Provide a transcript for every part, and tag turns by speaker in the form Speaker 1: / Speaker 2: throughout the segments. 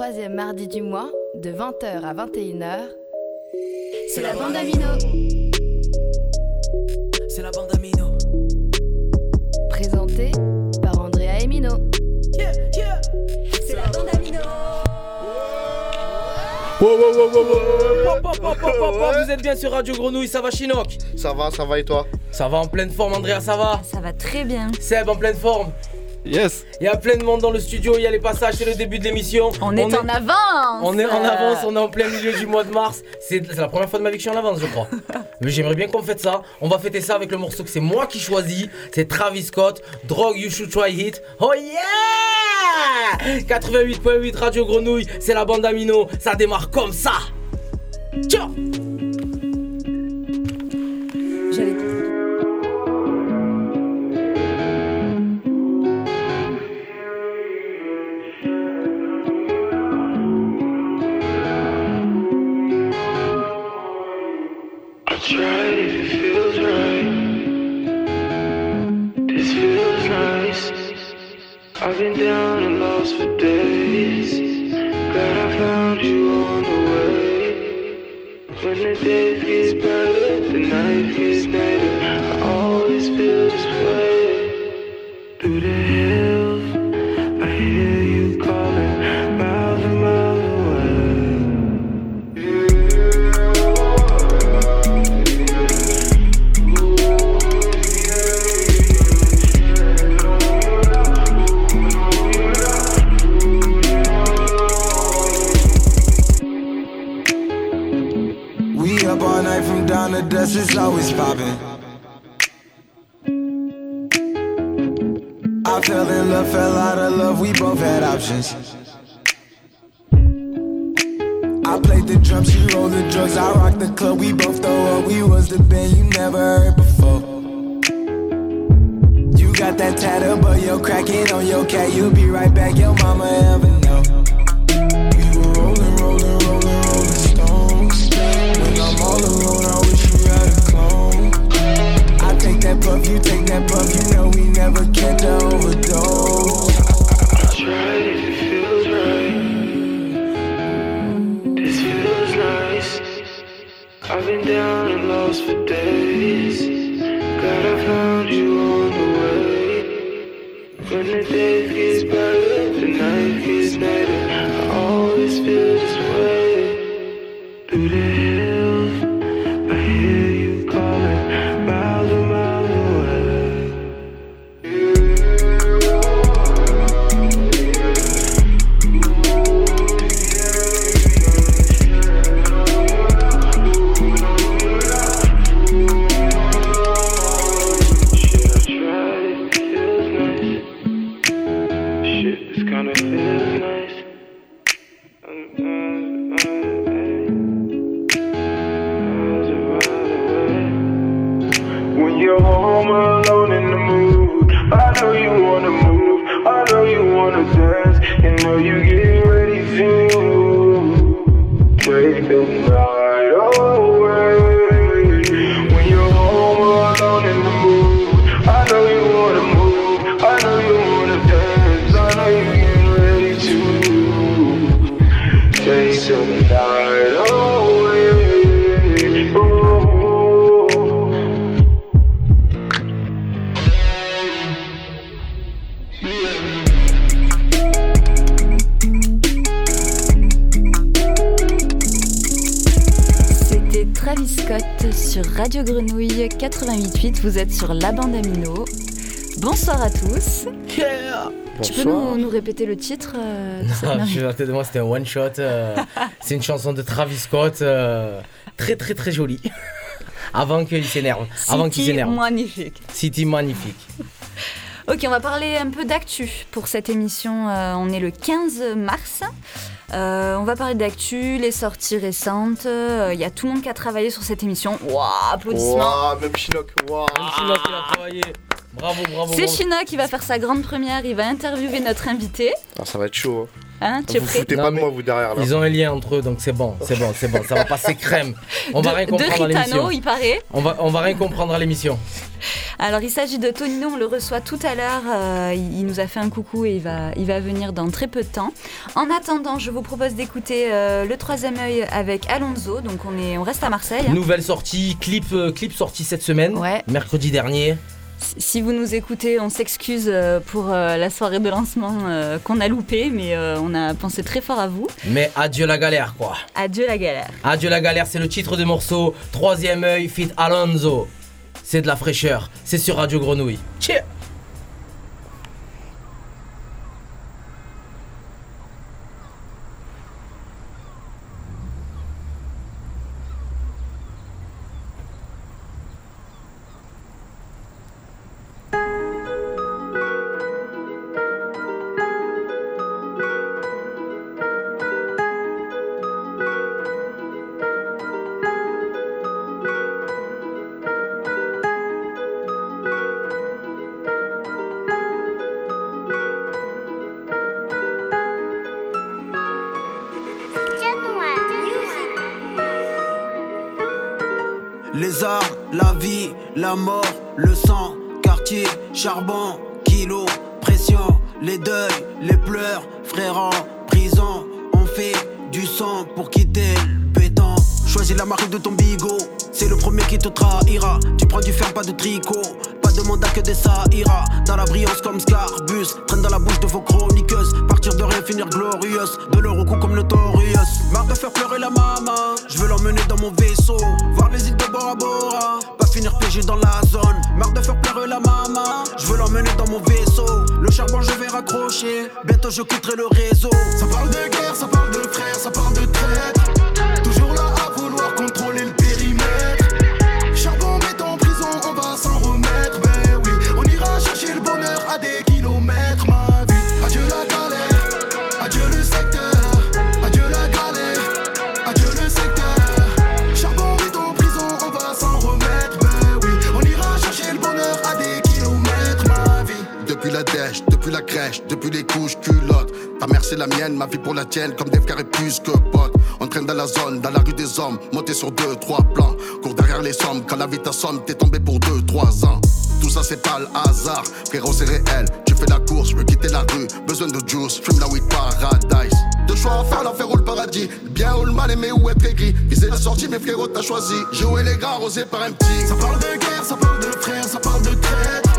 Speaker 1: troisième mardi du mois, de 20h à 21h, c'est la bande Amino.
Speaker 2: C'est la bande Amino.
Speaker 1: Présentée par Andrea Emino.
Speaker 2: Yeah, yeah.
Speaker 1: C'est la bande Amino.
Speaker 2: Wow, wow, wow, wow, wow. Vous êtes bien sur Radio Grenouille, ça va Chinook?
Speaker 3: Ça va, ça va et toi?
Speaker 2: Ça va en pleine forme, Andrea, ça va?
Speaker 1: Ça va très bien.
Speaker 2: Seb en pleine forme?
Speaker 3: Yes
Speaker 2: Il y a plein de monde dans le studio, il y a les passages, c'est le début de l'émission.
Speaker 1: On, est, en avance.
Speaker 2: On est en avance, on est en plein milieu du mois de mars. C'est c'est la première fois de ma vie que je suis en avance, je crois. Mais j'aimerais bien qu'on fête ça. On va fêter ça avec le morceau que c'est moi qui choisis. C'est Travis Scott, Drug You Should Try It. Oh yeah 88.8 Radio Grenouille, c'est la bande Amino. Ça démarre comme ça. Ciao
Speaker 4: up all night from down to dusk, it's always popping. I fell in love, fell out of love, we both had options. I played the drums, she rolled the drugs, I rocked the club, we both throw up, we was the band you never heard before. You got that tattoo, but yo, crack it on your cat, you'll be right back, your mama ever puff, you take that puff, you know we never catch a overdose.
Speaker 5: I tried if it feels right. This feels nice. I've been down and lost for days. Glad I found you on the way. When the days get
Speaker 1: C'était Travis Scott sur Radio Grenouille 88.8. Vous êtes sur la bande Amino. Bonsoir à tous. Tu peux nous, nous répéter le titre euh,
Speaker 2: Non,
Speaker 1: non,
Speaker 2: je suis de moi, c'était un one shot. euh, c'est une chanson de Travis Scott, euh, très très très jolie. Avant qu'il s'énerve. Avant qu'il
Speaker 1: City
Speaker 2: s'énerve.
Speaker 1: magnifique.
Speaker 2: City magnifique.
Speaker 1: Ok, on va parler un peu d'actu pour cette émission. euh, on est le 15 mars. Euh, on va parler d'actu, les sorties récentes. Il y a tout le monde qui a travaillé sur cette émission. Waouh, applaudissements.
Speaker 3: Ouah, même Chinook, waouh
Speaker 2: Même Chinook, il a travaillé. Bravo, bravo.
Speaker 1: C'est. China qui va faire sa grande première. Il va interviewer notre invité.
Speaker 3: Ah, ça va être chaud. hein.
Speaker 1: Hein, tu
Speaker 3: Vous
Speaker 1: prêt
Speaker 3: foutez
Speaker 2: Non,
Speaker 3: pas de moi, vous derrière là.
Speaker 2: Ils ont un lien entre eux, donc c'est bon, c'est bon, c'est bon. Ça va passer crème. On va
Speaker 1: de,
Speaker 2: rien
Speaker 1: de
Speaker 2: comprendre à l'émission.
Speaker 1: Ritano, il paraît.
Speaker 2: On va, on va rien comprendre à l'émission.
Speaker 1: Alors, il s'agit de Tonino, on le reçoit tout à l'heure. euh, il il nous a fait un coucou et il va, il va venir dans très peu de temps. En attendant, je vous propose d'écouter euh, le troisième œil avec Alonso. Donc, on, est, on reste à Marseille. hein.
Speaker 2: Nouvelle sortie, clip, euh, clip sorti cette semaine,
Speaker 1: Ouais.
Speaker 2: mercredi dernier.
Speaker 1: Si- vous nous écoutez, on s'excuse euh, pour euh, la soirée de lancement euh, qu'on a loupée, mais on a pensé très fort à vous.
Speaker 2: Mais adieu la galère, quoi.
Speaker 1: Adieu la galère.
Speaker 2: Adieu la galère, c'est le titre du morceau. Troisième œil, fit Alonso. C'est de la fraîcheur. C'est sur Radio Grenouille. Cheers.
Speaker 6: La mort, le sang, quartier, charbon, kilo, pression, les deuils, les pleurs, frères en prison. On fait du sang pour quitter le. Choisis la marque de ton bigot, c'est le premier qui te trahira. Tu prends du fer, pas de tricot. Pas de mandat que des ça ira. Dans la brillance comme Scarbus, traîne dans la bouche de vos chroniqueuses. Partir de rien, finir glorieuse. De leur au cou comme Notorious. Marre de faire pleurer la maman. Je veux l'emmener dans mon vaisseau. Voir les îles de Bora Bora. Finir piégé dans la zone. Marre de faire pleurer la maman. Je veux l'emmener dans mon vaisseau. Le charbon, je vais raccrocher. Bientôt, je quitterai le réseau.
Speaker 7: Ça parle de guerre, ça parle de frères, ça parle de traite.
Speaker 8: Les couches culottes. Ta mère c'est la mienne, ma vie pour la tienne, comme des frères et plus que potes. On traîne dans la zone, dans la rue des hommes, monté sur deux, trois plans. Cours derrière les sommes, quand la vie t'assomme, t'es tombé pour deux, trois ans. Tout ça c'est pas le hasard, frérot c'est réel. Tu fais la course, je veux quitter la rue, besoin de juice, fume la weed paradise. Deux choix à faire, l'enfer ou le paradis. Bien ou le mal, aimer ou être aigri. Viser la sortie, mais frérot t'as choisi. Jouer les gars, rosé par un petit.
Speaker 7: Ça parle de guerre, ça parle de frères, ça parle de traite.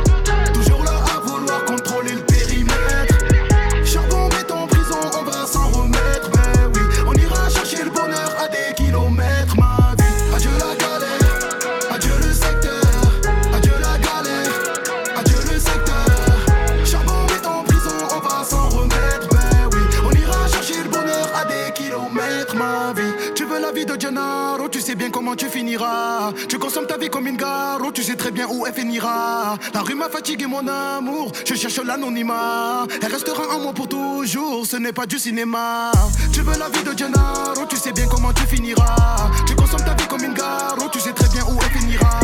Speaker 7: Tu finiras. Tu consommes ta vie comme une gare, tu sais très bien où elle finira. La rue m'a fatigué, mon amour. Je cherche l'anonymat. Elle restera en moi pour toujours, ce n'est pas du cinéma. Tu veux la vie de Gennaro, tu sais bien comment tu finiras. Tu consommes ta vie comme une gare, tu sais très bien où elle finira.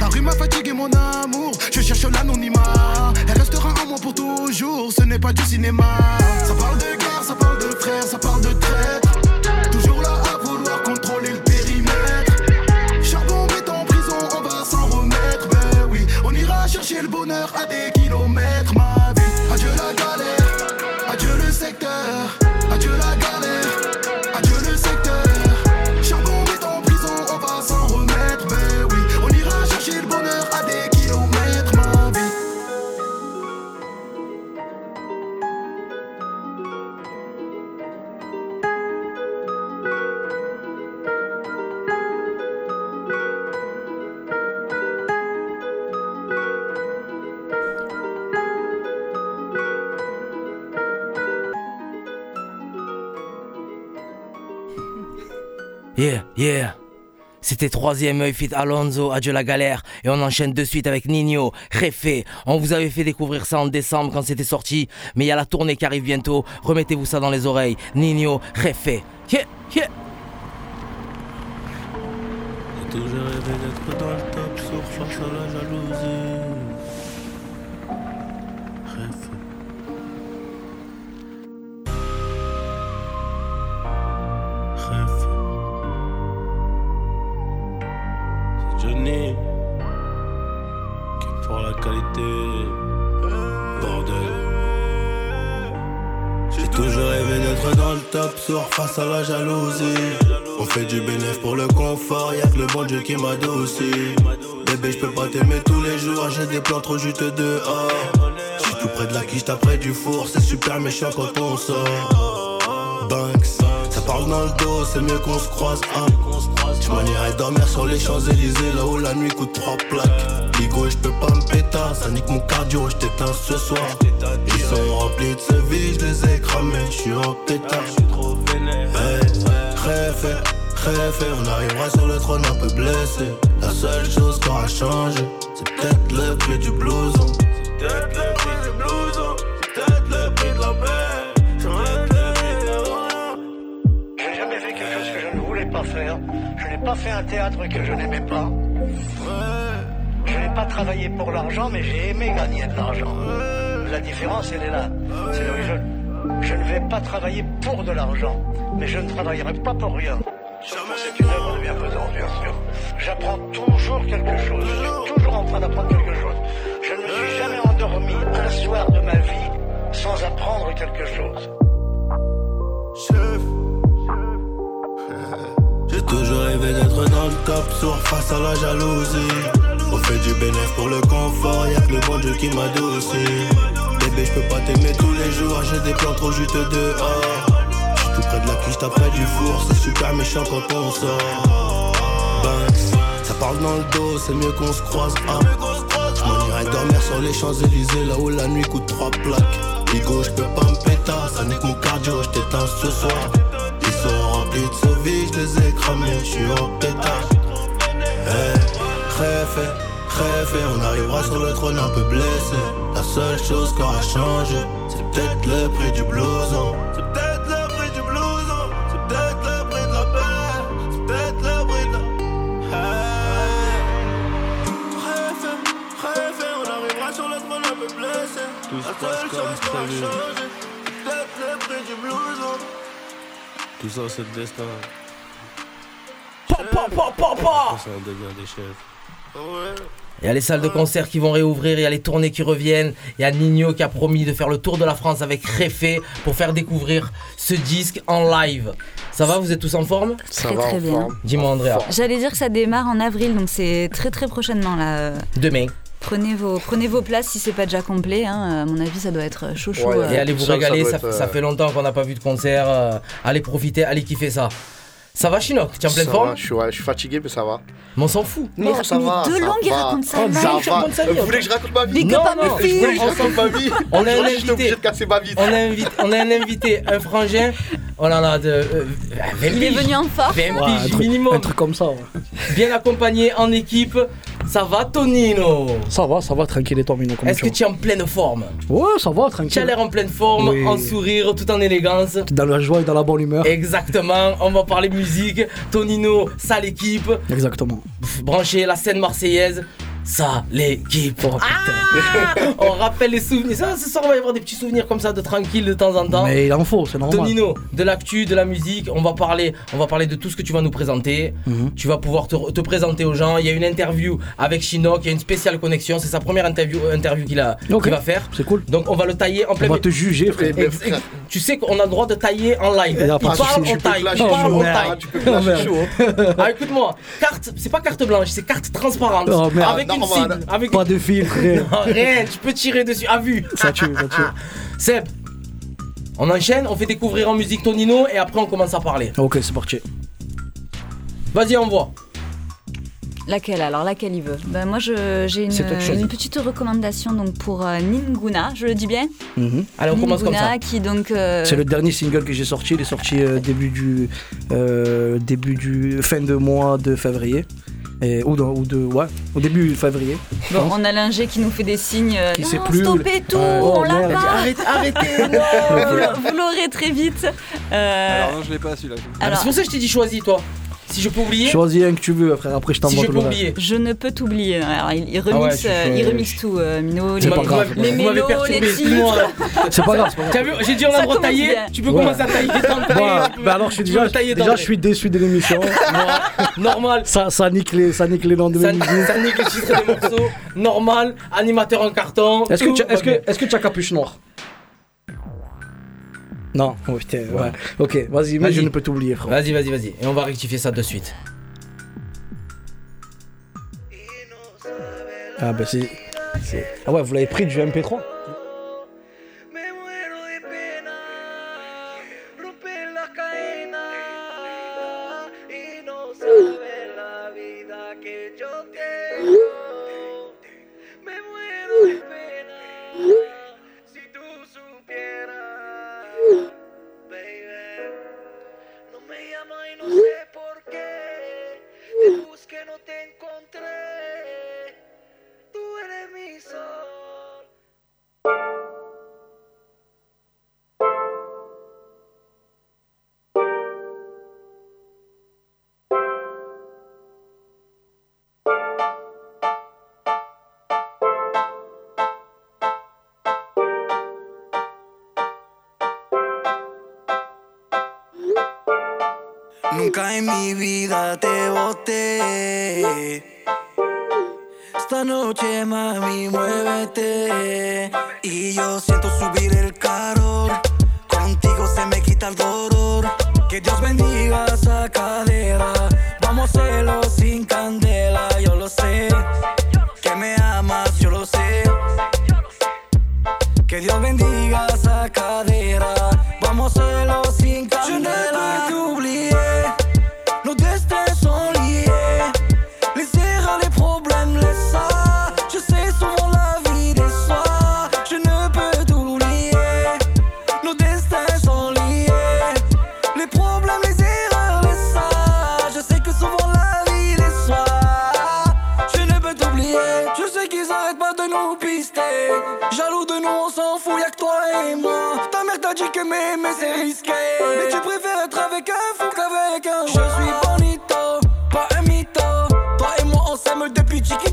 Speaker 7: La rue m'a fatigué, mon amour. Je cherche l'anonymat. Elle restera en moi pour toujours, ce n'est pas du cinéma. Ça parle de guerre, ça parle de frères, ça parle de traite. Bonheur à des
Speaker 2: Yeah. C'était troisième œil fit Alonso, adieu la galère. Et on enchaîne de suite avec Nino, Refé. On vous avait fait découvrir ça en décembre quand c'était sorti. Mais il y a la tournée qui arrive bientôt. Remettez-vous ça dans les oreilles. Nino,
Speaker 9: d'être dans le top sur face à. Dans le top sur face à la jalousie. On fait du bénéf pour le confort, y'a que le bon Dieu qui m'adoucit. Bébé, je peux pas t'aimer tous les jours, j'ai des plans trop juteux dehors. J'suis tout près de la quiche, t'as près du four, c'est super méchant quand on sort. Dans le dos, c'est mieux qu'on se croise. Hein. Tu m'en irais dormir sur les Champs-Élysées, là où la nuit coûte trois plaques. Ligo, je peux pas me péter, ça nique mon cardio, je t'éteins ce soir. Ils sont remplis de ce vie, je les ai cramés, je suis en pétard. Hey, Réfé, réfé, on arrivera sur le trône un peu blessé. La seule chose qui aura changé, c'est peut-être le prix du blouson. C'est peut-être le
Speaker 10: faire. Je n'ai pas fait un théâtre que je n'aimais pas. Je n'ai pas travaillé pour l'argent, mais j'ai aimé gagner de l'argent. La différence, elle est là. C'est où je, je ne vais pas travailler pour de l'argent, mais je ne travaillerai pas pour rien. C'est une bien sûr. J'apprends toujours quelque chose. Je suis toujours en train d'apprendre quelque chose. Je ne me suis jamais endormi un soir de ma vie sans apprendre quelque chose.
Speaker 9: Chef. Toujours rêvé d'être dans le top sur face à la jalousie. On fait du bénéf pour le confort, y'a que le bon Dieu qui m'adoucit. Bébé, je peux pas t'aimer tous les jours, j'ai des plans trop juteux dehors. J'suis tout près de la quiche, près du four, c'est super méchant quand on sort. Banks, ça parle dans le dos, c'est mieux qu'on se croise. Ah. J'm'en dormir sur les Champs-Élysées, là où la nuit coûte trois plaques. Ligo, je peux pas me péter, ça nique mon cardio, je t'éteins ce soir. Ils sont remplis de je les ai cramés, je suis en pétard. Hey, réfé, réfé, on arrivera sur le trône un peu blessé. La seule chose qui aura changé, c'est peut-être le prix du blouson. C'est peut-être le prix du blouson, c'est peut-être le prix de la paix, c'est peut-être le prix de la. Hey. Réfé, réfé, on arrivera sur le trône un peu blessé. La seule chose aura
Speaker 11: prévu.
Speaker 9: changé, c'est peut-être le prix du blouson.
Speaker 11: Tout ça, c'est le destin.
Speaker 2: Il y a les salles de concert qui vont réouvrir, il y a les tournées qui reviennent. Il y a Nino qui a promis de faire le tour de la France avec Réfé pour faire découvrir ce disque en live. Ça va, vous êtes tous en forme?
Speaker 1: Très très bien.
Speaker 2: Dis-moi Andrea.
Speaker 1: J'allais dire que ça démarre en avril, donc c'est très très prochainement là.
Speaker 2: Demain.
Speaker 1: Prenez vos, prenez vos places si c'est pas déjà complet. hein. À mon avis, ça doit être chaud chaud.
Speaker 3: Ouais,
Speaker 1: euh.
Speaker 2: Et allez vous
Speaker 3: Ça, ça
Speaker 2: régaler,
Speaker 3: doit
Speaker 2: ça,
Speaker 3: être, euh,
Speaker 2: ça fait longtemps qu'on n'a pas vu de concert. euh, allez profiter, allez kiffer ça. Ça va Chinook Tu es en pleine
Speaker 3: Ça
Speaker 2: forme
Speaker 3: va, je suis, ouais, je suis fatigué, mais ça va.
Speaker 2: Mais on s'en fout.
Speaker 1: Mais,
Speaker 3: Non, ça
Speaker 1: mais
Speaker 3: va,
Speaker 1: de
Speaker 3: ça
Speaker 1: longue, il
Speaker 3: va.
Speaker 1: raconte ça.
Speaker 2: Oh,
Speaker 1: live.
Speaker 2: ça
Speaker 3: Ça
Speaker 2: je
Speaker 3: va.
Speaker 2: raconte sa vie,
Speaker 3: Vous voulez que je raconte ma vie
Speaker 2: Non, non,
Speaker 3: Je voulais que je raconte ma vie.
Speaker 2: On a un invité.
Speaker 3: de casser ma vie.
Speaker 2: On a, invité, on a un invité, un frangin. Oh là là, de euh, 20
Speaker 1: Il est venu en force.
Speaker 2: 20
Speaker 12: Ouais, un,
Speaker 2: piges
Speaker 12: truc,
Speaker 2: minimum.
Speaker 12: un truc comme ça. ouais.
Speaker 2: Bien accompagné en équipe. Ça va Tonino
Speaker 12: Ça va, ça va, tranquille et toi, Mino,
Speaker 2: Est-ce que
Speaker 12: tu
Speaker 2: es en pleine forme
Speaker 12: Ouais, ça va,
Speaker 2: Tu as
Speaker 12: tranquille.
Speaker 2: l'air en pleine forme,
Speaker 12: Oui.
Speaker 2: en sourire, tout en élégance.
Speaker 12: Dans la joie et dans la bonne humeur.
Speaker 2: Exactement, on va parler musique. Tonino, ça l'équipe.
Speaker 12: Exactement.
Speaker 2: Pff, Brancher la scène marseillaise. Ça, l'équipe.
Speaker 12: Oh,
Speaker 2: Ah on rappelle les souvenirs. Ça, ce soir, on va y avoir des petits souvenirs comme ça de tranquille de temps en temps.
Speaker 12: Mais il en faut, c'est normal.
Speaker 2: Tonino, de l'actu, de la musique, on va parler, on va parler de tout ce que tu vas nous présenter.
Speaker 12: Mhm.
Speaker 2: Tu vas pouvoir te, te présenter aux gens. Il y a une interview avec Chinook, il y a une spéciale connexion. C'est sa première interview, interview qu'il a-
Speaker 12: Ok.
Speaker 2: qu'il va faire.
Speaker 12: C'est cool.
Speaker 2: Donc on va le tailler en
Speaker 12: On
Speaker 2: plein.
Speaker 12: va te juger, frère.
Speaker 3: Mais
Speaker 2: Ex-
Speaker 3: frère.
Speaker 2: ex- tu sais qu'on a le droit de tailler en live. Il parle, on taille. Il parle, on
Speaker 3: hein,
Speaker 2: taille.
Speaker 3: Tu peux me lâcher
Speaker 12: merde.
Speaker 3: chaud. hein.
Speaker 2: Ah, écoute-moi, carte, c'est pas carte blanche, c'est carte transparente.
Speaker 12: Oh, merde.
Speaker 2: avec
Speaker 3: Ah,
Speaker 2: Avec
Speaker 12: Pas de fil, frère.
Speaker 2: Non, rien, tu peux tirer dessus à vue.
Speaker 12: Ça tue, ça tue.
Speaker 2: Seb, on enchaîne, on fait découvrir en musique Tonino et après on commence à parler.
Speaker 12: Ok, c'est parti.
Speaker 2: Vas-y, envoie.
Speaker 1: Laquelle alors Laquelle il veut? Ben, Moi je- j'ai une, petite recommandation donc pour euh, Ninguna, je le dis bien?
Speaker 12: Mhm.
Speaker 2: Allez, on commence comme
Speaker 1: Ninguna
Speaker 2: ça.
Speaker 1: qui donc. euh,
Speaker 12: C'est le dernier single que j'ai sorti. Il est sorti euh, début du euh, début du fin de mois de février. Et, ou, dans- ou de ouais, au début février.
Speaker 1: Bon, on a l'ingé qui nous fait des signes. euh,
Speaker 12: Qui
Speaker 1: non,
Speaker 12: sait plus.
Speaker 1: stoppez tout, on
Speaker 12: Oh,
Speaker 1: l'a
Speaker 12: merde.
Speaker 1: pas.
Speaker 2: Arrêtez, arrêtez, non
Speaker 1: Vous l'a- vous l'aurez très vite. Euh,
Speaker 13: Alors non, je l'ai pas celui-là.
Speaker 2: Ah,
Speaker 1: alors,
Speaker 2: C'est pour ça que je t'ai dit choisis, toi. Si je peux oublier.
Speaker 12: Choisis un que tu veux, frère. Après, je
Speaker 2: Si
Speaker 12: t'envoie
Speaker 2: je
Speaker 12: tout
Speaker 2: peux
Speaker 12: le reste.
Speaker 2: oublier.
Speaker 1: Je ne peux t'oublier. Alors, il, il
Speaker 2: Ah ouais,
Speaker 1: remixe,
Speaker 2: je-
Speaker 1: euh,
Speaker 2: je-
Speaker 1: il remixe tout, euh, Mino.
Speaker 12: C'est
Speaker 1: les,
Speaker 12: pas grave.
Speaker 1: les mélos, les titres.
Speaker 12: C'est pas grave.
Speaker 2: T'as vu, j'ai dit on a le droit de
Speaker 1: commence
Speaker 2: tailler.
Speaker 1: bien.
Speaker 2: Tu peux
Speaker 12: Ouais.
Speaker 2: commencer à tailler peux-
Speaker 12: bah alors je suis déjà, déjà je suis déçu de l'émission.
Speaker 2: Normal.
Speaker 12: ça, ça nique les, ça nique les noms de
Speaker 2: Ça,
Speaker 12: mes musiques.
Speaker 2: ça nique les titres des morceaux. Normal. Animateur en carton.
Speaker 12: Que, que, est-ce que tu as capuche noire Non, oh, putain, ouais. Ok, vas-y, mais je ne peux t'oublier, frère.
Speaker 2: Vas-y, vas-y, vas-y. Et on va rectifier ça de suite.
Speaker 12: Ah bah c'est- Ah ouais, vous l'avez pris du MP3
Speaker 4: vida te
Speaker 14: boté. Esta noche, mami, muévete. Y yo siento subir el calor. Contigo se me quita el dolor. Que Dios bendiga esa cadera. Vamos a sin candela, yo lo sé. Que me amas, yo lo sé. Que Dios bendiga esa cadera. Vamos a m'aimer c'est risqué. Mais tu préfères être avec un fou qu'avec un Je suis bonito, pas un mytho. Toi et moi, on s'aime depuis chiquitito.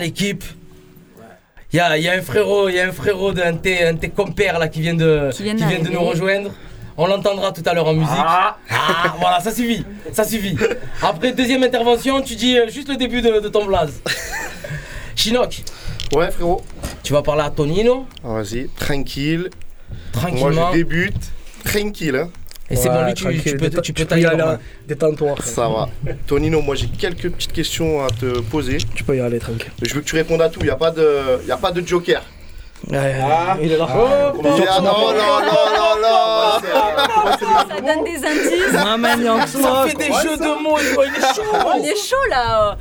Speaker 2: L'équipe. Il y a, y a un frérot, il y a un frérot d'un de tes, un de tes compères là qui vient de,
Speaker 1: Qui vient
Speaker 2: de nous rejoindre. On l'entendra tout à l'heure en musique. Ah, voilà, ça suffit, ça suffit. Après deuxième intervention, tu dis euh, juste le début de, de ton blaze. Chinook.
Speaker 3: Ouais, frérot.
Speaker 2: Tu vas parler à Tonino.
Speaker 3: Vas-y, tranquille.
Speaker 2: Tranquillement.
Speaker 3: Moi, je débute. Tranquille, hein.
Speaker 2: Et c'est bon, lui, tu, tu peux, tu peux tailler.
Speaker 12: Détends-toi.
Speaker 3: Ça va. Tonino, moi, j'ai quelques petites questions à te poser.
Speaker 12: Tu peux y aller tranquille.
Speaker 3: Je veux que tu répondes à tout. Il n'y a, pas de- y a pas de joker.
Speaker 12: Ouais,
Speaker 3: Ah.
Speaker 12: il est là.
Speaker 3: Ah, non, non, non, non, non.
Speaker 1: Ça donne des indices.
Speaker 12: Maman,
Speaker 2: Ça fait des jeux de mots, il est chaud.
Speaker 1: Il est chaud là.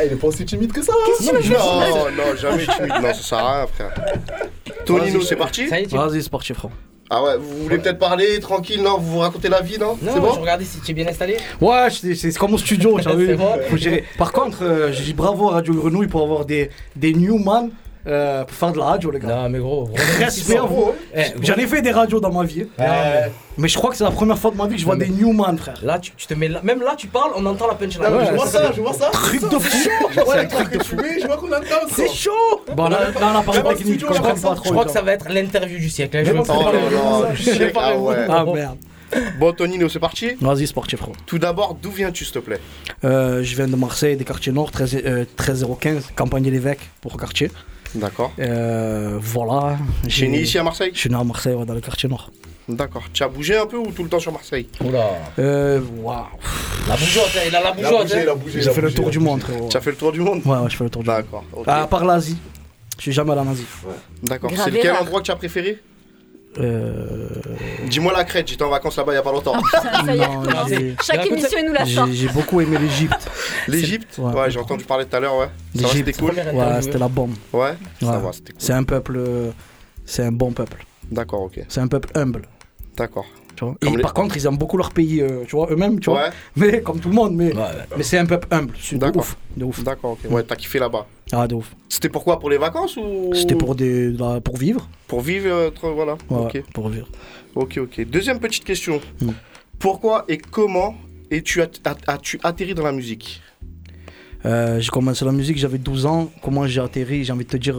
Speaker 3: Eh, il est pas aussi timide que ça.
Speaker 1: Qu'est-ce que tu veux
Speaker 3: Non, non, jamais timide. Non, ça sert à rien, frère. Tonino, c'est parti
Speaker 12: Vas-y, c'est parti, frère.
Speaker 3: Ah ouais, vous voulez peut-être parler tranquille, non Vous vous racontez la vie, non
Speaker 2: Non,
Speaker 3: C'est bon
Speaker 2: je regardais si tu es bien installé.
Speaker 12: Ouais, c'est c'est comme au studio, t'as vu
Speaker 2: C'est bon.
Speaker 12: Faut gérer. Par contre, euh, je dis bravo à Radio Grenouille pour avoir des, des newman euh, pour faire de la radio, les gars.
Speaker 2: Non, mais gros,
Speaker 12: Respect à vous.
Speaker 2: Eh,
Speaker 12: J'en ai fait des radios dans ma vie.
Speaker 2: Ouais.
Speaker 12: Mais je crois que c'est la première fois de ma vie que je vois
Speaker 2: mais-
Speaker 12: des newman, frère.
Speaker 2: Là, tu, tu te mets là, même là, tu parles, on entend la punchline.
Speaker 12: Ouais,
Speaker 3: je vois
Speaker 12: c'est
Speaker 3: ça, je vois ça.
Speaker 12: Truc de fou.
Speaker 3: Je vois
Speaker 12: C'est
Speaker 3: les trucs
Speaker 12: de fou.
Speaker 3: je vois qu'on entend.
Speaker 12: C'est chaud Bon, là, là, on a parlé technique, je
Speaker 2: crois que ça va être l'interview du siècle. Je pas
Speaker 3: Oh
Speaker 2: pas,
Speaker 3: ah.
Speaker 12: Ah merde.
Speaker 3: Bon, Tonino, c'est parti.
Speaker 12: Vas-y, sportif, frère.
Speaker 3: Tout d'abord, d'où viens-tu, s'il te plaît?
Speaker 12: Euh, je viens de Marseille, des quartiers nord, 13, euh, 13015, Campagne l'évêque pour quartier.
Speaker 3: D'accord.
Speaker 12: Euh, voilà.
Speaker 3: Tu es
Speaker 12: J'ai-
Speaker 3: né ici à Marseille?
Speaker 12: Je suis né à Marseille, ouais, dans le quartier nord.
Speaker 3: D'accord. Tu as bougé un peu ou tout le temps sur Marseille?
Speaker 2: Oula.
Speaker 12: Euh, waouh.
Speaker 2: La bougeotte, hein, il a la bougeotte. hein.
Speaker 3: bougé.
Speaker 12: J'ai fait le tour du monde, frérot.
Speaker 3: Tu as fait le tour du monde?
Speaker 12: Ouais, ouais, je fais le tour du monde.
Speaker 3: D'accord.
Speaker 12: À part l'Asie. Je suis jamais allé en Asie.
Speaker 3: D'accord. C'est lequel endroit que tu as préféré?
Speaker 12: Euh...
Speaker 3: Dis-moi la crête, j'étais en vacances là-bas il y a pas longtemps.
Speaker 12: Non,
Speaker 1: Chaque émission, il nous la sort.
Speaker 12: J'ai beaucoup aimé l'Égypte.
Speaker 3: L'Égypte
Speaker 12: Ouais.
Speaker 3: Ouais, j'ai entendu parler tout à l'heure, ouais. C'était cool.
Speaker 12: Ouais, c'était la bombe.
Speaker 3: Ouais, ça
Speaker 12: Ouais.
Speaker 3: va, c'était cool.
Speaker 12: C'est un peuple. euh, C'est un bon peuple.
Speaker 3: D'accord, ok.
Speaker 12: C'est un peuple humble.
Speaker 3: D'accord.
Speaker 12: Tu vois.
Speaker 3: Comme
Speaker 12: Et
Speaker 3: les-
Speaker 12: par contre, ils aiment beaucoup leur pays, euh, tu vois, eux-mêmes, tu vois. Mais comme tout le monde, mais,
Speaker 2: Ouais,
Speaker 12: mais c'est un peuple humble. C'est de ouf. De ouf.
Speaker 3: d'accord, ok. Ouais, t'as kiffé là-bas.
Speaker 12: Ah, de ouf.
Speaker 3: C'était pourquoi Pour les vacances ou?
Speaker 12: C'était pour, des, la- pour vivre.
Speaker 3: Pour vivre, euh, voilà.
Speaker 12: Ouais, pour vivre.
Speaker 3: ok, ok. Deuxième petite question.
Speaker 12: Hmm.
Speaker 3: Pourquoi et comment es-tu at- as-tu atterri dans la musique?
Speaker 12: Euh, j'ai commencé la musique, j'avais 12 ans. Comment j'ai atterri? J'ai envie de te dire.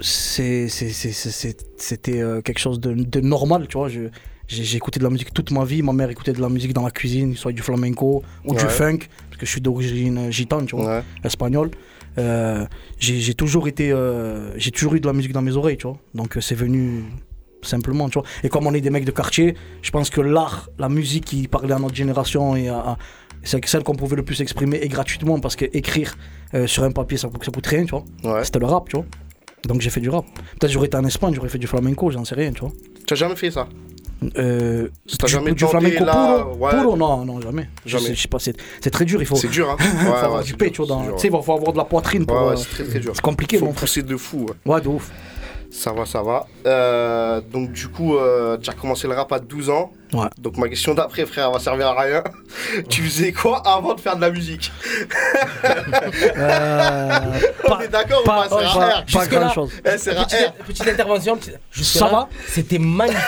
Speaker 12: C'était euh, quelque chose de, de normal, tu vois. J'ai écouté de la musique toute ma vie. Ma mère écoutait de la musique dans la cuisine, soit du flamenco ou du funk, parce que je suis d'origine euh, gitane, tu vois,
Speaker 3: Ouais.
Speaker 12: espagnole. Euh, j'ai toujours été. euh, j'ai toujours eu de la musique dans mes oreilles, tu vois. Donc c'est venu simplement, tu vois. Et comme on est des mecs de quartier, je pense que l'art, la musique qui parlait à notre génération et à, à- c'est celle qu'on pouvait le plus exprimer et gratuitement parce que écrire euh, sur un papier ça, coûte- ça coûte rien, tu vois.
Speaker 3: Ouais.
Speaker 12: C'était le rap, tu vois. Donc j'ai fait du rap. Peut-être j'aurais été en Espagne, j'aurais fait du flamenco, j'en sais rien, tu vois.
Speaker 3: Tu as jamais fait ça?
Speaker 12: Euh,
Speaker 3: T'as
Speaker 12: du,
Speaker 3: jamais
Speaker 12: du
Speaker 3: tenté,
Speaker 12: flamenco
Speaker 3: là,
Speaker 12: puro,
Speaker 3: ouais.
Speaker 12: puro, non, non, jamais.
Speaker 3: Jamais.
Speaker 12: je sais pas, c'est très dur, il faut,
Speaker 3: C'est dur, hein
Speaker 12: faut
Speaker 3: Ouais,
Speaker 12: avoir
Speaker 3: ouais,
Speaker 12: du paix, tu vois. Tu sais, il faut avoir de la poitrine pour. Euh,
Speaker 3: c'est très très dur.
Speaker 12: c'est compliqué,
Speaker 3: Faut pousser de fou. ouais.
Speaker 12: Ouais, de ouf.
Speaker 3: Ça va, ça va. Euh, donc du coup, euh, tu as commencé le rap à 12 ans.
Speaker 12: Ouais.
Speaker 3: Donc ma question d'après, frère, va servir à rien. tu faisais quoi avant de faire de la musique?
Speaker 12: Euh,
Speaker 3: On
Speaker 12: pas-
Speaker 3: est d'accord ou
Speaker 12: pas-
Speaker 3: pas? C'est
Speaker 12: pas-
Speaker 3: rare.
Speaker 12: pas
Speaker 2: Jusque-là,
Speaker 12: grand chose.
Speaker 3: Eh, c'est rare.
Speaker 2: Petite, petite intervention, petite- jusque
Speaker 12: Ça
Speaker 2: là,
Speaker 12: va?
Speaker 2: C'était magnifique.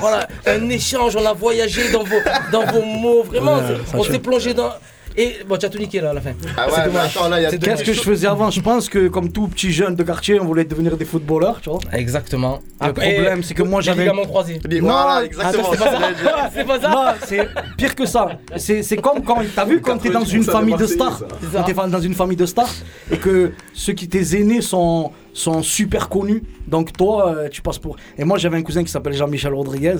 Speaker 2: Voilà, un échange, on a voyagé dans vos, dans vos mots, vraiment,
Speaker 12: Ouais,
Speaker 2: on s'est plongé dans. Et bon, tu as tout niqué là à la fin.
Speaker 3: Ah
Speaker 2: C'est
Speaker 3: ouais, mais attends, là, il y a deux-.
Speaker 12: Qu'est-ce que je faisais avant? Je pense que comme tout petit jeune de quartier, on voulait devenir des footballeurs, tu vois.
Speaker 2: Exactement.
Speaker 12: Le problème, c'est que moi,
Speaker 2: les
Speaker 12: j'avais-
Speaker 2: ligaments croisés.
Speaker 12: Non,
Speaker 3: Voilà, exactement. c'est j'allais dire.
Speaker 2: C'est pas ça
Speaker 12: Non, c'est pire que ça. C'est c'est comme quand, t'as vu quand t'es dans une
Speaker 3: 90%
Speaker 12: famille de stars,
Speaker 3: Marseillais,
Speaker 2: ça.
Speaker 12: quand t'es dans une famille de stars, et que ceux qui tes aînés sont, sont super connus, donc toi, euh, tu passes pour... Et moi, j'avais un cousin qui s'appelle Jean-Michel Rodriguez,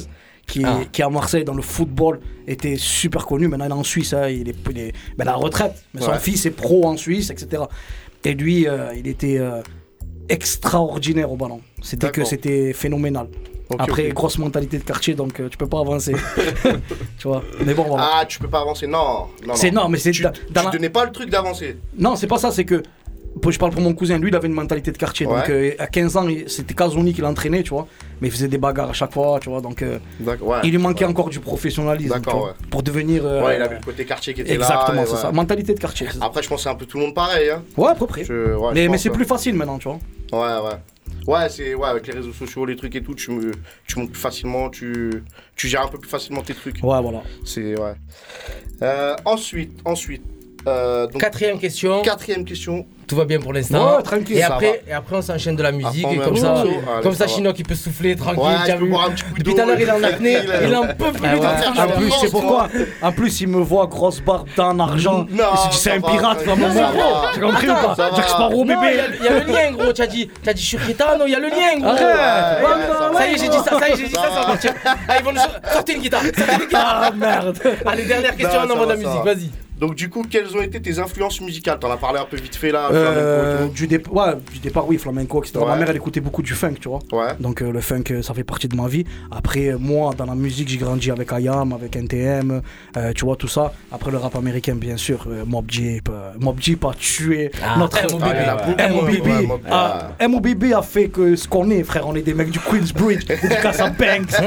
Speaker 12: qui, est-
Speaker 2: Ah.
Speaker 12: qui est à Marseille dans le football, était super connu, maintenant il est en Suisse, hein, il est, il est ben, à la retraite, mais son fils est pro en Suisse, etc. Et lui, euh, il était euh, extraordinaire au ballon. C'était que c'était phénoménal. Après, grosse mentalité de quartier, donc euh, tu peux pas avancer. tu vois. Mais bon, voilà.
Speaker 3: Ah, tu peux pas avancer. Non, non,
Speaker 12: c'est non, mais c'est
Speaker 3: Tu, tu
Speaker 12: la-
Speaker 3: donnais pas le truc d'avancer.
Speaker 12: non, c'est pas ça. C'est que je parle pour mon cousin. Lui, il avait une mentalité de quartier. Donc euh, à 15 ans, c'était Kazuni qui l'entraînait, tu vois. Mais il faisait des bagarres à chaque fois, tu vois. Donc euh,
Speaker 3: ouais.
Speaker 12: il lui manquait
Speaker 3: ouais.
Speaker 12: encore du professionnalisme, tu vois, pour devenir. euh,
Speaker 3: Ouais, il avait le côté quartier qui était là.
Speaker 12: Exactement, c'est ça. Mentalité de quartier.
Speaker 3: Après, je pense que c'est un peu tout le monde pareil. Hein.
Speaker 12: Ouais, à peu près.
Speaker 3: Je-
Speaker 12: mais mais c'est plus facile maintenant, tu vois.
Speaker 3: Ouais, ouais. Ouais, c'est ouais, avec les réseaux sociaux, les trucs et tout, tu, me, tu montes plus facilement, tu, tu gères un peu plus facilement tes trucs.
Speaker 12: Ouais, voilà.
Speaker 3: C'est ouais. Euh, ensuite, ensuite, euh, donc,
Speaker 2: Quatrième question.
Speaker 3: quatrième question.
Speaker 2: Tout va bien pour l'instant.
Speaker 12: Ouais, tranquille,
Speaker 2: Et après, et après, on s'enchaîne de la musique.
Speaker 3: Après,
Speaker 2: Et comme ça.
Speaker 3: Allez,
Speaker 2: comme
Speaker 3: ça
Speaker 2: ça,
Speaker 3: va.
Speaker 2: Chino qui peut souffler tranquille.
Speaker 3: Ouais,
Speaker 2: t'as
Speaker 3: je peux
Speaker 2: vu
Speaker 3: boire un petit coup
Speaker 2: Depuis tout à l'heure, il est en
Speaker 3: là.
Speaker 2: Il en peut plus.
Speaker 12: Ah en plus, c'est pourquoi En plus, il me voit grosse barbe en argent.
Speaker 3: Non,
Speaker 12: il se dit, c'est
Speaker 3: ça
Speaker 12: un
Speaker 3: va,
Speaker 12: pirate,
Speaker 3: ça
Speaker 12: vraiment.
Speaker 3: va.
Speaker 12: Tu compris ou pas
Speaker 3: Ça va.
Speaker 12: Jack Sparrow, bébé.
Speaker 2: il y a le lien, gros. Tu as dit, je suis Ritano, il y a le lien, gros.
Speaker 3: Ça va.
Speaker 2: Ça y est, j'ai dit ça, ça y est, j'ai dit ça, ça va partir. Ah, ils vont nous sortir une guitare.
Speaker 12: Ah merde
Speaker 2: Allez, dernière question, on
Speaker 3: ça
Speaker 2: envoie de
Speaker 3: va,
Speaker 2: la
Speaker 3: ça
Speaker 2: musique,
Speaker 3: va.
Speaker 2: vas-y.
Speaker 3: Donc du coup, quelles ont été tes influences musicales? T'en as parlé un peu vite fait là.
Speaker 12: Euh,
Speaker 3: flamenco
Speaker 12: du, ouais, du départ, oui, flamenco, etc. Ma mère, elle écoutait beaucoup du funk, tu vois.
Speaker 3: Ouais.
Speaker 12: Donc euh, le funk, euh, ça fait partie de ma vie. Après, moi, dans la musique, j'ai grandi avec IAM, avec NTM, euh, tu vois, tout ça. Après, le rap américain, bien sûr, euh, Mob Jeep. euh, Mob Jeep a tué
Speaker 2: Ah,
Speaker 12: notre...
Speaker 2: MOBB,
Speaker 3: Ah,
Speaker 12: MOBB
Speaker 3: ouais, Mob-
Speaker 12: a, fait que ce qu'on est, frère. On est des mecs du Queensbridge, Banks.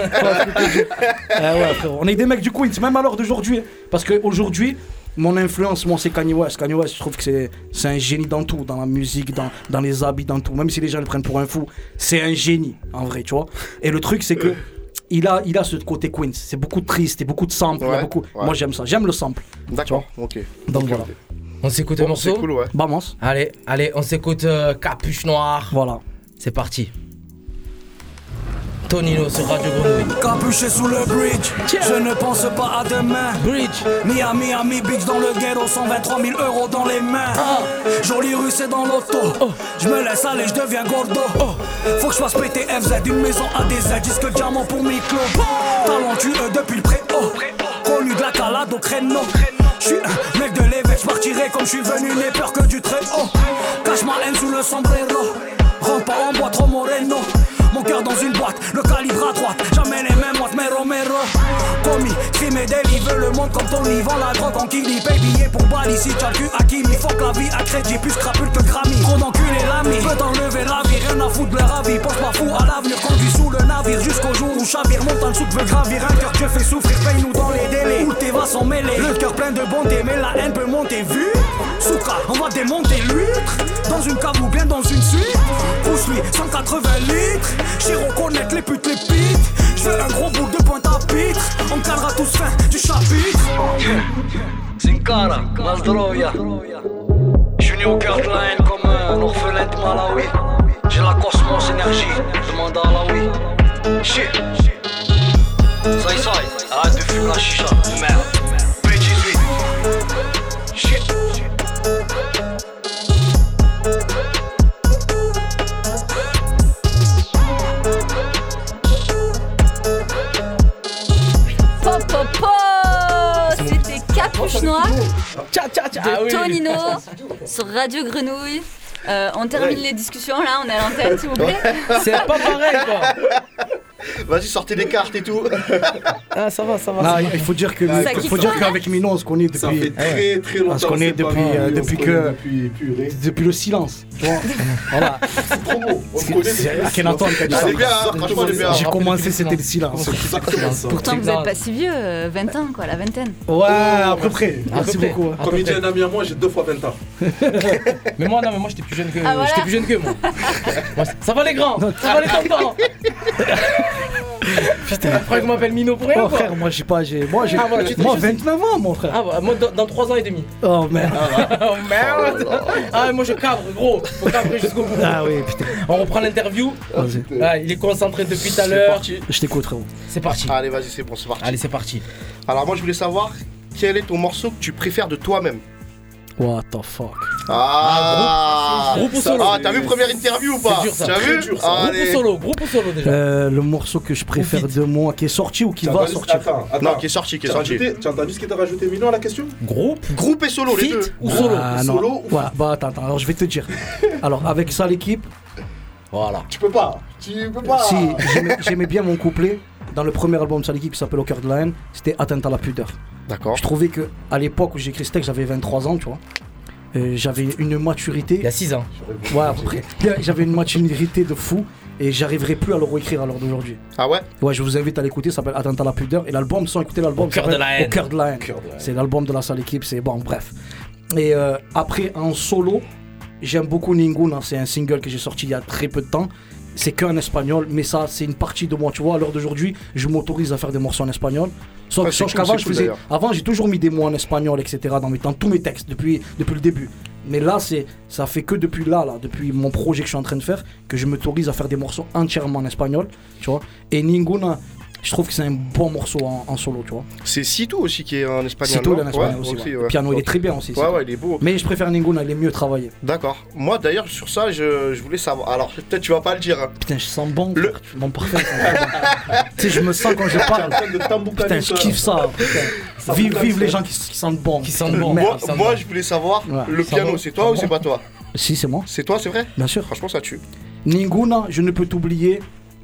Speaker 12: Ah ouais, frère, on est des mecs du Queens, même à l'heure d'aujourd'hui. Parce qu'aujourd'hui, mon influence, moi, c'est Kanye West. Kanye West, je trouve que c'est, c'est un génie dans tout, dans la musique, dans, dans les habits, dans tout. Même si les gens le prennent pour un fou, c'est un génie, en vrai, tu vois. Et le truc, c'est que. Il a, il a ce côté Queens, c'est beaucoup de triste et beaucoup de samples. il y a
Speaker 3: Ouais,
Speaker 12: beaucoup...
Speaker 3: ouais.
Speaker 12: Moi j'aime ça, j'aime le sample.
Speaker 3: D'accord, ok.
Speaker 12: Donc voilà.
Speaker 2: On s'écoute un
Speaker 3: Bon, c'est
Speaker 2: morceau
Speaker 3: cool, ouais.
Speaker 12: Vamos.
Speaker 2: Allez, allez, on s'écoute euh, Capuche Noire.
Speaker 12: Voilà.
Speaker 2: C'est parti. Tonino sur Radio Grenouille.
Speaker 14: Capuché sous le bridge, je ne pense pas à demain.
Speaker 2: Bridge.
Speaker 14: Miami, Miami Beach dans le ghetto, 123 000 euros dans les mains. Jolie rue, c'est dans l'auto. Je me laisse aller, je deviens gordo. Faut que je fasse péter FZ d'une maison à des Z, disque diamant pour Miklo. Talentueux depuis le préau. Connu de la calade au créneau. Je suis un mec de l'évêque, je partirai comme je suis venu, n'ai peur que du très haut. Cache ma haine sous le sombrero. Rentre pas en boîte, trop moreno. Mon cœur dans une boîte, le calibre à droite. Jamais les mêmes moites, mais Romero. Commis, crime et délit, veut le monde comme Tony. Vend la drogue en kidney, paye billet pour Bali. Si t'as le cul à Kimi, fuck la vie à crédit, plus crapule que Grammy. Trop d'enculé l'ami, peut enlever la vie, rien à foutre de leur avis. Pense pas fou à l'avenir, conduit sous le navire. Jusqu'au jour où Chavire monte en dessous, veut gravir. Un cœur que fait souffrir, paye-nous dans les délais. Où tes va s'en mêler? Le cœur plein de bonté, mais la haine peut monter, vu. Souka, on va démonter l'huître. Dans une cave ou bien dans une suite. Pousse-lui 180 litres. J'sais reconnaître les putes, les pites. J'fais un gros bout de pointe à pitre. On cadrera tous fin du chapitre. Zinkara, Mazdrovia. J'suis né au cœur de la haine comme un orphelin de Malawi. J'ai la cosmos énergie, demande à Alaoui. Shit. Sai sai, arrête de fumer la chicha, de merde.
Speaker 1: C'était Capuche Noire
Speaker 2: Tcha, tcha, tcha.
Speaker 1: de
Speaker 2: Ah oui.
Speaker 1: Tonino sur Radio Grenouille. Euh, on termine les discussions là, on est à l'antenne s'il vous plaît.
Speaker 2: C'est pas pareil quoi.
Speaker 3: Vas-y, sortez les cartes et tout.
Speaker 2: Ah, ça va, ça va.
Speaker 12: Non,
Speaker 2: ça va.
Speaker 12: il faut dire que
Speaker 1: Ça
Speaker 12: faut dire qu'avec Mino on se connaît depuis
Speaker 13: Ça fait très très longtemps.
Speaker 12: on se connaît depuis,
Speaker 13: mal,
Speaker 12: euh, depuis que-
Speaker 13: Depuis
Speaker 12: le silence. tu vois. voilà.
Speaker 13: C'est trop beau. On se connaît
Speaker 12: Akhenaton qui a dit
Speaker 3: Ah,
Speaker 12: ça.
Speaker 3: Hein.
Speaker 12: J'ai commencé, c'était le silence.
Speaker 1: Pourtant vous êtes pas si vieux, euh, 20 ans quoi, la vingtaine.
Speaker 12: Ouais, à peu près.
Speaker 2: À peu
Speaker 12: Merci
Speaker 2: près.
Speaker 12: beaucoup. hein.
Speaker 13: Comme il dit un ami à moi, j'ai deux fois 20 ans.
Speaker 2: Mais moi, non, mais moi j'étais plus jeune que
Speaker 1: Ah,
Speaker 2: j'étais plus jeune que moi. Ça va les grands, ça va les tontons. Putain, frère, qu'on m'appelle Mino pour rien
Speaker 12: Oh
Speaker 2: quoi.
Speaker 12: frère, moi j'ai pas, j'ai, moi j'ai,
Speaker 2: Ah, voilà, tu te
Speaker 12: moi
Speaker 2: je
Speaker 12: 29 ans mon frère.
Speaker 2: Ah, bah, moi dans, dans 3 ans et demi.
Speaker 12: Oh merde.
Speaker 2: Oh merde Ah, moi je cabre, gros. Faut cabrer jusqu'au bout.
Speaker 12: Ah oui, putain.
Speaker 2: On reprend l'interview.
Speaker 12: Vas-y,
Speaker 2: Ah, il est concentré depuis tout à l'heure.
Speaker 12: je t'écoute frérot.
Speaker 2: C'est parti.
Speaker 3: Allez, vas-y, c'est bon, c'est parti.
Speaker 2: Allez, c'est parti.
Speaker 3: Alors, moi, je voulais savoir quel est ton morceau que tu préfères de toi-même?
Speaker 12: What the fuck?
Speaker 3: Ah,
Speaker 2: groupe ou solo
Speaker 3: Ah, t'as vu première interview ou pas?
Speaker 2: C'est dur, ça.
Speaker 3: T'as
Speaker 2: Très
Speaker 3: vu?
Speaker 2: dur, ça. Groupe solo, groupe ou solo déjà.
Speaker 12: Euh, le morceau que je préfère de moi, qui est sorti ou qui
Speaker 13: Tu as
Speaker 12: va
Speaker 13: entendu-
Speaker 12: sortir?
Speaker 13: Attends, attends.
Speaker 3: Non, qui est sorti, qui est
Speaker 13: Tu as
Speaker 3: sorti.
Speaker 13: rajouté- Tu as entendu ce qui t'a rajouté Mino à la question?
Speaker 2: Groupe,
Speaker 3: Groupe et solo, les deux.
Speaker 2: ou solo?
Speaker 12: Ah non.
Speaker 13: Solo ou
Speaker 12: Voilà, bah attends, attends, alors je vais te dire. Alors avec ça l'équipe,
Speaker 2: Voilà.
Speaker 13: Tu peux pas. Tu peux pas.
Speaker 12: si j'aimais, j'aimais bien mon couplet dans le premier album de l'équipe qui s'appelle Au cœur de la haine, c'était Atteinte à la pudeur.
Speaker 3: D'accord.
Speaker 12: Je trouvais que à l'époque où j'ai écrit ce texte, j'avais 23 ans, tu vois. Euh, j'avais une maturité.
Speaker 2: Il y a 6 ans.
Speaker 12: Ouais, à peu près. J'avais une maturité de fou et j'arriverai plus à le réécrire à l'heure d'aujourd'hui.
Speaker 3: Ah ouais?
Speaker 12: Ouais, je vous invite à l'écouter, ça s'appelle Atteinte à la pudeur. Et l'album, sans écouter l'album,
Speaker 2: Au cœur de la haine.
Speaker 12: Au cœur de la haine. C'est l'album de la salle équipe, c'est bon, bref. Et euh, après, en solo, j'aime beaucoup Ninguna, c'est un single que j'ai sorti il y a très peu de temps. C'est qu'en espagnol, mais ça, c'est une partie de moi, tu vois. À l'heure d'aujourd'hui, je m'autorise à faire des morceaux en espagnol. Sauf, sauf qu'avant, je faisais. Avant, j'ai toujours mis des mots en espagnol, etc. dans, mes, dans tous mes textes, depuis, depuis le début. Mais là, c'est, ça fait que depuis là, là, depuis mon projet que je suis en train de faire, que je m'autorise à faire des morceaux entièrement en espagnol, tu vois. Et Ninguna, je trouve que c'est un bon morceau en, en solo, tu vois.
Speaker 3: C'est Situ aussi qui est en espagnol.
Speaker 12: Sito, il est
Speaker 3: non
Speaker 12: en espagnol
Speaker 3: Ouais,
Speaker 12: aussi. ouais.
Speaker 3: ouais.
Speaker 12: Le piano, il est très bien aussi.
Speaker 3: Ouais, ouais, il est beau.
Speaker 12: Mais je préfère Ninguna, il est mieux travaillé.
Speaker 3: D'accord. Moi d'ailleurs sur ça, je, je voulais savoir. Alors peut-être tu vas pas le dire. hein.
Speaker 12: Putain, je sens bon. frère. Bon, parfait. tu sais, je me sens quand je parle. Putain, je kiffe ça. putain. Vive, vive les gens qui, qui sentent bon. Qui
Speaker 2: sentent bon.
Speaker 3: Moi, moi, je voulais savoir, le piano c'est toi ou c'est pas toi?
Speaker 12: Si, c'est moi.
Speaker 3: C'est toi, c'est vrai?
Speaker 12: Bien sûr.
Speaker 3: Franchement, ça tue.
Speaker 12: Ninguna, je ne peux t'oublier.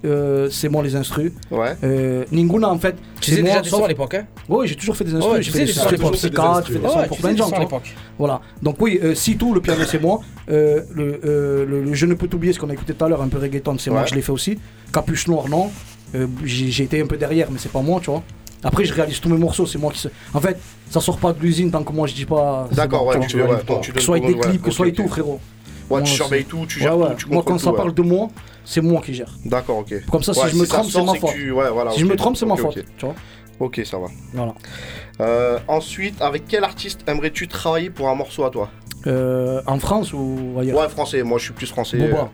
Speaker 12: Euh, c'est moi les instrus.
Speaker 3: Ouais.
Speaker 12: Euh, Ninguna, en fait.
Speaker 2: Tu faisais déjà des sons à l'époque, hein?
Speaker 12: Oui, j'ai toujours fait des instrus.
Speaker 2: Ouais,
Speaker 12: j'ai
Speaker 2: tu
Speaker 12: fait
Speaker 2: faisais
Speaker 12: des
Speaker 2: sons,
Speaker 12: pour Psycha, j'ai fait des
Speaker 2: instrus.
Speaker 12: sons pour plein de gens. vois. Voilà. Donc oui, euh, si tout, le piano c'est moi. Euh, le, Je ne peux t'oublier, ce qu'on a écouté tout à l'heure, un peu reggaeton, c'est moi je l'ai fait aussi. Capuche noire, non. J'ai été un peu derrière, mais c'est pas moi, tu vois. Après, je réalise tous mes morceaux, c'est moi qui. se- En fait, ça sort pas de l'usine tant que moi je dis pas.
Speaker 3: D'accord, ouais,
Speaker 12: vois.
Speaker 3: tu- donc tu
Speaker 12: soit des clips, soit et tout, frérot.
Speaker 3: Ouais, tu
Speaker 12: Moi,
Speaker 3: surveilles tout, tu gères
Speaker 12: ouais.
Speaker 3: tout, tu
Speaker 12: Moi, quand ça parle de moi, c'est moi qui gère.
Speaker 3: D'accord, ok.
Speaker 12: Comme ça, si je me trompe, c'est ma faute. Si je me trompe, c'est ma faute.
Speaker 3: ok.
Speaker 12: Tu vois
Speaker 3: Ok, ça va.
Speaker 12: Voilà.
Speaker 3: Euh, ensuite, avec quel artiste aimerais-tu travailler pour un morceau à toi?
Speaker 12: Euh, en France ou ailleurs?
Speaker 3: Ouais, français. Moi, je suis plus français.
Speaker 12: Boba.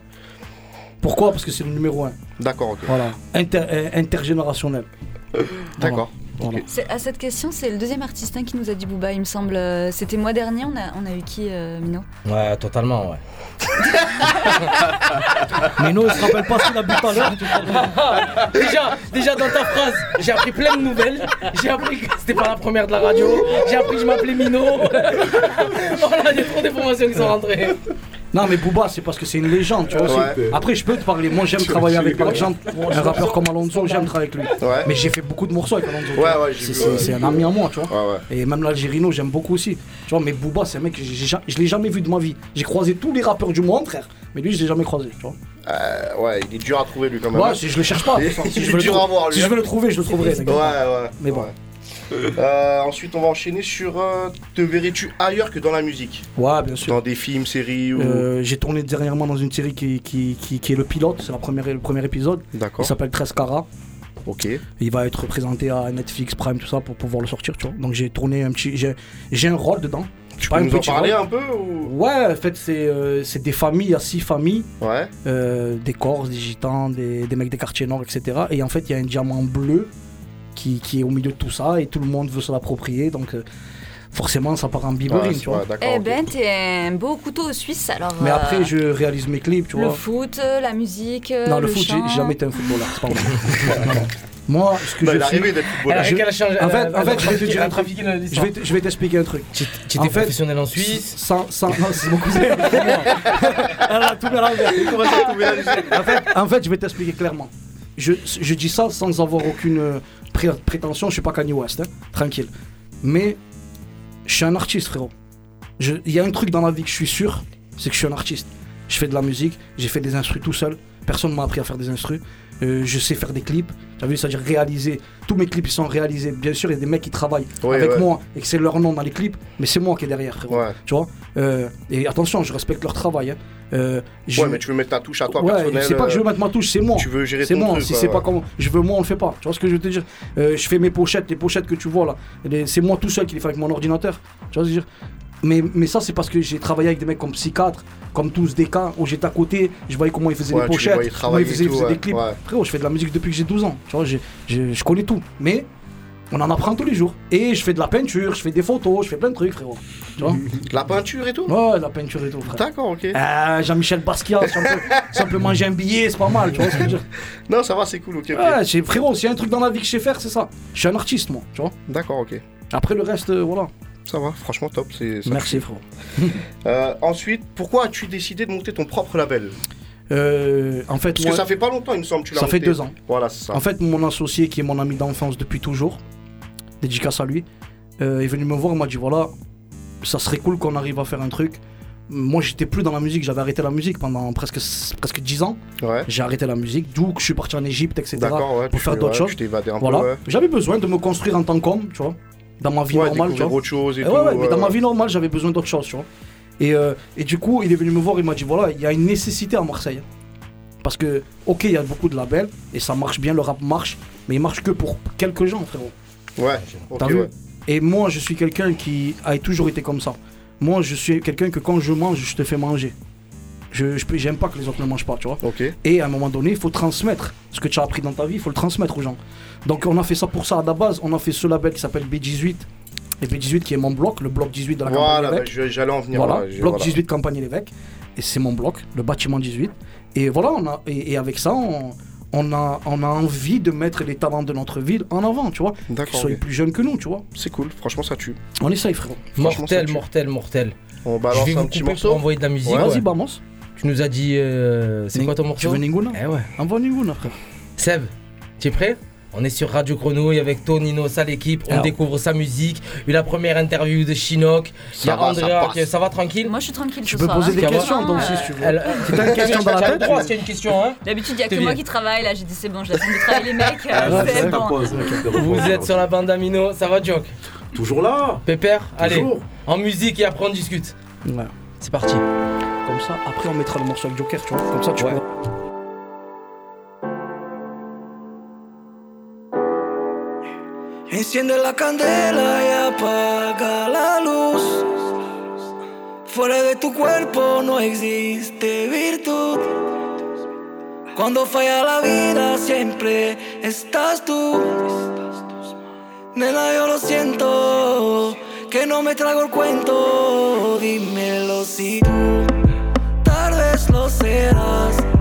Speaker 12: Pourquoi? Parce que c'est le numéro 1.
Speaker 3: D'accord, ok.
Speaker 12: Voilà. Inter- euh, intergénérationnel.
Speaker 3: D'accord.
Speaker 12: Voilà.
Speaker 1: À cette question, c'est le deuxième artiste hein, qui nous a dit Booba, il me semble. Euh, C'était mois dernier, on a, on a eu qui, euh, Mino?
Speaker 2: Ouais, totalement, ouais.
Speaker 12: Mino, il se rappelle pas ce qu'il a bu tout à l'heure.
Speaker 2: déjà, déjà dans ta phrase, j'ai appris plein de nouvelles. J'ai appris que c'était pas la première de la radio. J'ai appris que je m'appelais Mino. voilà, il y a trop d'informations qui sont rentrées.
Speaker 12: Non, mais Booba, c'est parce que c'est une légende, tu vois.
Speaker 3: Ouais.
Speaker 12: Après, je peux te parler. Moi, j'aime travailler avec, par exemple, un rappeur comme Alonso, j'aime travailler avec lui.
Speaker 3: Ouais.
Speaker 12: Mais j'ai fait beaucoup de morceaux avec Alonso.
Speaker 3: Ouais,
Speaker 12: C'est- un ami à moi, tu vois. Et même l'Algérino, j'aime beaucoup aussi. Tu vois, mais Booba, c'est un mec je l'ai jamais vu de ma vie. J'ai croisé tous les rappeurs du monde, frère. Mais lui, je l'ai jamais croisé, tu vois.
Speaker 3: Euh, ouais, il est dur à trouver lui quand même.
Speaker 12: Ouais, si je le cherche pas. Si je veux le
Speaker 3: dur
Speaker 12: trou-
Speaker 3: à voir lui.
Speaker 12: Si je veux le trouver, je le trouverai.
Speaker 3: Ouais, ouais.
Speaker 12: Mais bon.
Speaker 3: ouais. Euh, ensuite, on va enchaîner sur euh, te verrais-tu ailleurs que dans la musique?
Speaker 12: Ouais, bien sûr.
Speaker 3: Dans des films, séries ou.
Speaker 12: Euh, j'ai tourné dernièrement dans une série qui, qui, qui, qui est le pilote, c'est le premier épisode.
Speaker 3: D'accord.
Speaker 12: Il s'appelle 13 Cara.
Speaker 3: Ok.
Speaker 12: Il va être présenté à Netflix, Prime, tout ça pour pouvoir le sortir, tu vois. Donc j'ai tourné un petit. J'ai, un rôle dedans.
Speaker 3: Tu peux nous en parler
Speaker 12: rôle.
Speaker 3: un peu ou...
Speaker 12: Ouais, en fait, c'est, euh, des familles, il y a six familles.
Speaker 3: Ouais.
Speaker 12: euh, des Corses, des Gitans, des, des mecs des quartiers nord, etc. Et en fait, il y a un diamant bleu qui, qui est au milieu de tout ça et tout le monde veut se l'approprier. Donc euh, forcément, ça part en biberine,
Speaker 3: Ouais,
Speaker 12: tu vois.
Speaker 3: ouais, d'accord,
Speaker 1: Eh ben, t'es un beau couteau suisse alors.
Speaker 12: Mais
Speaker 1: euh,
Speaker 12: après, je réalise mes clips, tu
Speaker 1: Le
Speaker 12: vois.
Speaker 1: foot, euh, la musique.
Speaker 12: Non, le,
Speaker 1: le
Speaker 12: foot, j'ai
Speaker 1: chant.
Speaker 12: j'ai jamais été un footballeur, c'est pas vrai. Moi, ce que
Speaker 3: Bah,
Speaker 12: je suis-
Speaker 3: d'être footballeur.
Speaker 12: Je- En fait, en fait, je vais te dire un truc. Je vais te- je vais t'expliquer un truc.
Speaker 2: Tu
Speaker 12: En
Speaker 2: étais
Speaker 12: fait,
Speaker 2: professionnel en Suisse.
Speaker 12: Sans, sans, non, c'est mon cousin. Elle a tout
Speaker 3: mélangé
Speaker 12: en, fait, en fait, je vais t'expliquer clairement. Je, je dis ça sans avoir aucune euh, prétention. Je suis pas Kanye West, hein, tranquille. Mais je suis un artiste, frérot. Il y a un truc dans la vie que je suis sûr, c'est que je suis un artiste. Je fais de la musique, j'ai fait des instrus tout seul. Personne m'a appris à faire des instrus. Euh, je sais faire des clips. T'as vu, c'est-à-dire réaliser. Tous mes clips ils sont réalisés. Bien sûr, il y a des mecs qui travaillent avec
Speaker 3: ouais.
Speaker 12: moi et que c'est leur nom dans les clips, mais c'est moi qui est derrière, frérot.
Speaker 3: Ouais.
Speaker 12: Tu vois Euh, Et attention, je respecte leur travail. hein. Euh, je-
Speaker 3: Ouais, mais tu veux mettre ta touche à toi
Speaker 12: Ouais,
Speaker 3: personnelle.
Speaker 12: c'est pas que je veux mettre ma touche, c'est moi.
Speaker 3: Tu veux gérer
Speaker 12: C'est moi.
Speaker 3: truc,
Speaker 12: si c'est pas comme je veux, moi on le fait pas. Tu vois ce que je veux te dire Je fais mes pochettes, les pochettes que tu vois là. les- C'est moi tout seul qui les fais avec mon ordinateur. Tu vois ce que je veux dire mais, mais ça c'est parce que j'ai travaillé avec des mecs comme Psychiatre, comme tous des cas où j'étais à côté, je voyais comment ils faisaient
Speaker 3: Ouais,
Speaker 12: les pochettes, comment ils faisaient, ils des clips.
Speaker 3: ouais.
Speaker 12: Frérot, je fais de la musique depuis que j'ai 12 ans. Tu vois, j'ai- j'ai- je connais tout. Mais on en apprend tous les jours. Et je fais de la peinture, je fais des photos, je fais plein de trucs, frérot. Tu vois
Speaker 3: La peinture et tout?
Speaker 12: Ouais, la peinture et tout, frère.
Speaker 3: D'accord, ok.
Speaker 12: Euh, Jean-Michel Basquiat, si on, peut, si on peut manger un billet, c'est pas mal, tu vois ce que je veux dire.
Speaker 3: Non, ça va, c'est cool, ok.
Speaker 12: Ouais, frérot, s'il y a un truc dans la vie que je sais faire, c'est ça. Je suis un artiste, moi, tu vois.
Speaker 3: D'accord, ok.
Speaker 12: Après le reste, euh, voilà.
Speaker 3: Ça va, franchement top. c'est
Speaker 12: Merci, frérot.
Speaker 3: Euh, ensuite, pourquoi as-tu décidé de monter ton propre label?
Speaker 12: Euh, en fait,
Speaker 3: Parce
Speaker 12: moi,
Speaker 3: que ça fait pas longtemps, il me semble, tu l'as
Speaker 12: ça fait deux ans.
Speaker 3: Voilà, c'est ça.
Speaker 12: En fait, mon associé, qui est mon ami d'enfance depuis toujours, dédicace à lui, euh, est venu me voir, il m'a dit voilà, ça serait cool qu'on arrive à faire un truc. Moi, j'étais plus dans la musique, j'avais arrêté la musique pendant presque, presque 10 ans.
Speaker 3: Ouais.
Speaker 12: J'ai arrêté la musique, d'où que je suis parti en Égypte, etc.
Speaker 3: D'accord, ouais,
Speaker 12: pour
Speaker 3: tu
Speaker 12: faire d'autres
Speaker 3: ouais,
Speaker 12: choses.
Speaker 3: tu t'es évadé un peu,
Speaker 12: voilà.
Speaker 3: ouais.
Speaker 12: J'avais besoin de me construire en tant qu'homme, tu vois, dans ma vie
Speaker 3: Ouais,
Speaker 12: normale. Tu
Speaker 3: découvrir
Speaker 12: vois.
Speaker 3: autre chose et tout,
Speaker 12: ouais, ouais, mais
Speaker 3: ouais,
Speaker 12: dans ma
Speaker 3: ouais.
Speaker 12: vie normale, j'avais besoin d'autre chose, tu vois. Et, euh, et du coup, il est venu me voir, il m'a dit voilà, il y a une nécessité à Marseille. Parce que, ok, il y a beaucoup de labels, et ça marche bien, le rap marche, mais il marche que pour quelques gens, frérot.
Speaker 3: Ouais, ok,
Speaker 12: T'as vu
Speaker 3: ouais.
Speaker 12: Et moi, je suis quelqu'un qui a toujours été comme ça. Moi, je suis quelqu'un que quand je mange, je te fais manger. Je j'aime pas que les autres ne mangent pas, tu vois. Et à un moment donné, il faut transmettre ce que tu as appris dans ta vie, il faut le transmettre aux gens. Donc on a fait ça pour ça à la base. On a fait ce label qui s'appelle B18. Et B18 qui est mon bloc, le bloc 18 de la
Speaker 3: Voilà,
Speaker 12: campagne
Speaker 3: bah,
Speaker 12: l'évêque.
Speaker 3: je- j'allais en venir
Speaker 12: Voilà,
Speaker 3: là,
Speaker 12: bloc
Speaker 3: voilà.
Speaker 12: 18 campagne l'évêque. Et c'est mon bloc, le bâtiment 18. Et voilà, on a, et, et avec ça, on, on a, on a envie de mettre les talents de notre ville en avant, tu vois. Qu'ils soient plus jeunes que nous, tu vois.
Speaker 3: C'est cool, franchement ça tue.
Speaker 12: On essaye, frérot.
Speaker 2: Mortel, mortel, mortel.
Speaker 3: On balance
Speaker 2: Je vais
Speaker 3: un
Speaker 2: vous
Speaker 3: petit
Speaker 2: couper
Speaker 3: morceau
Speaker 2: pour envoyer de la musique.
Speaker 12: Ouais, vas-y, balance.
Speaker 2: Tu nous as dit. euh, c'est quoi ton morceau
Speaker 12: Tu veux Ninguna
Speaker 2: Eh ouais.
Speaker 12: Envoie Ninguna, frère.
Speaker 2: Seb, tu es prêt? On est sur Radio Grenouille avec Tonino, ça l'équipe. On
Speaker 12: Alors.
Speaker 2: découvre sa musique. Eu la première interview de Chinook. Il y a
Speaker 3: Ça va, ça
Speaker 2: Andrea. qui- Ça va tranquille?
Speaker 1: Moi, je suis tranquille
Speaker 12: Tu
Speaker 1: ce
Speaker 12: peux
Speaker 1: soir.
Speaker 12: poser
Speaker 1: hein.
Speaker 12: des questions, donc,
Speaker 1: Euh,
Speaker 12: si tu veux.
Speaker 2: Elle-
Speaker 12: t'as une question dans la tête,
Speaker 2: droit
Speaker 12: tu-
Speaker 2: s'il y a une question, hein
Speaker 1: D'habitude, il n'y a que moi qui travaille. Là, j'ai dit c'est bon, je laisse de travailler les mecs.
Speaker 11: Ah,
Speaker 1: euh, c'est
Speaker 11: c'est
Speaker 1: bon.
Speaker 11: pause.
Speaker 2: Vous êtes sur la bande Amino, ça va Joke
Speaker 11: Toujours là
Speaker 2: Pépère, allez, en musique et après on discute.
Speaker 12: Ouais.
Speaker 2: C'est parti.
Speaker 12: Comme ça, après on mettra le morceau avec Joker, tu vois. Comme ça, tu
Speaker 2: Ouais.
Speaker 12: vois.
Speaker 14: Enciende la candela y apaga la luz. Fuera de tu cuerpo no existe virtud. Cuando falla la vida siempre estás tú. Nena, yo lo siento, que no me trago el cuento. Dímelo si tú with us.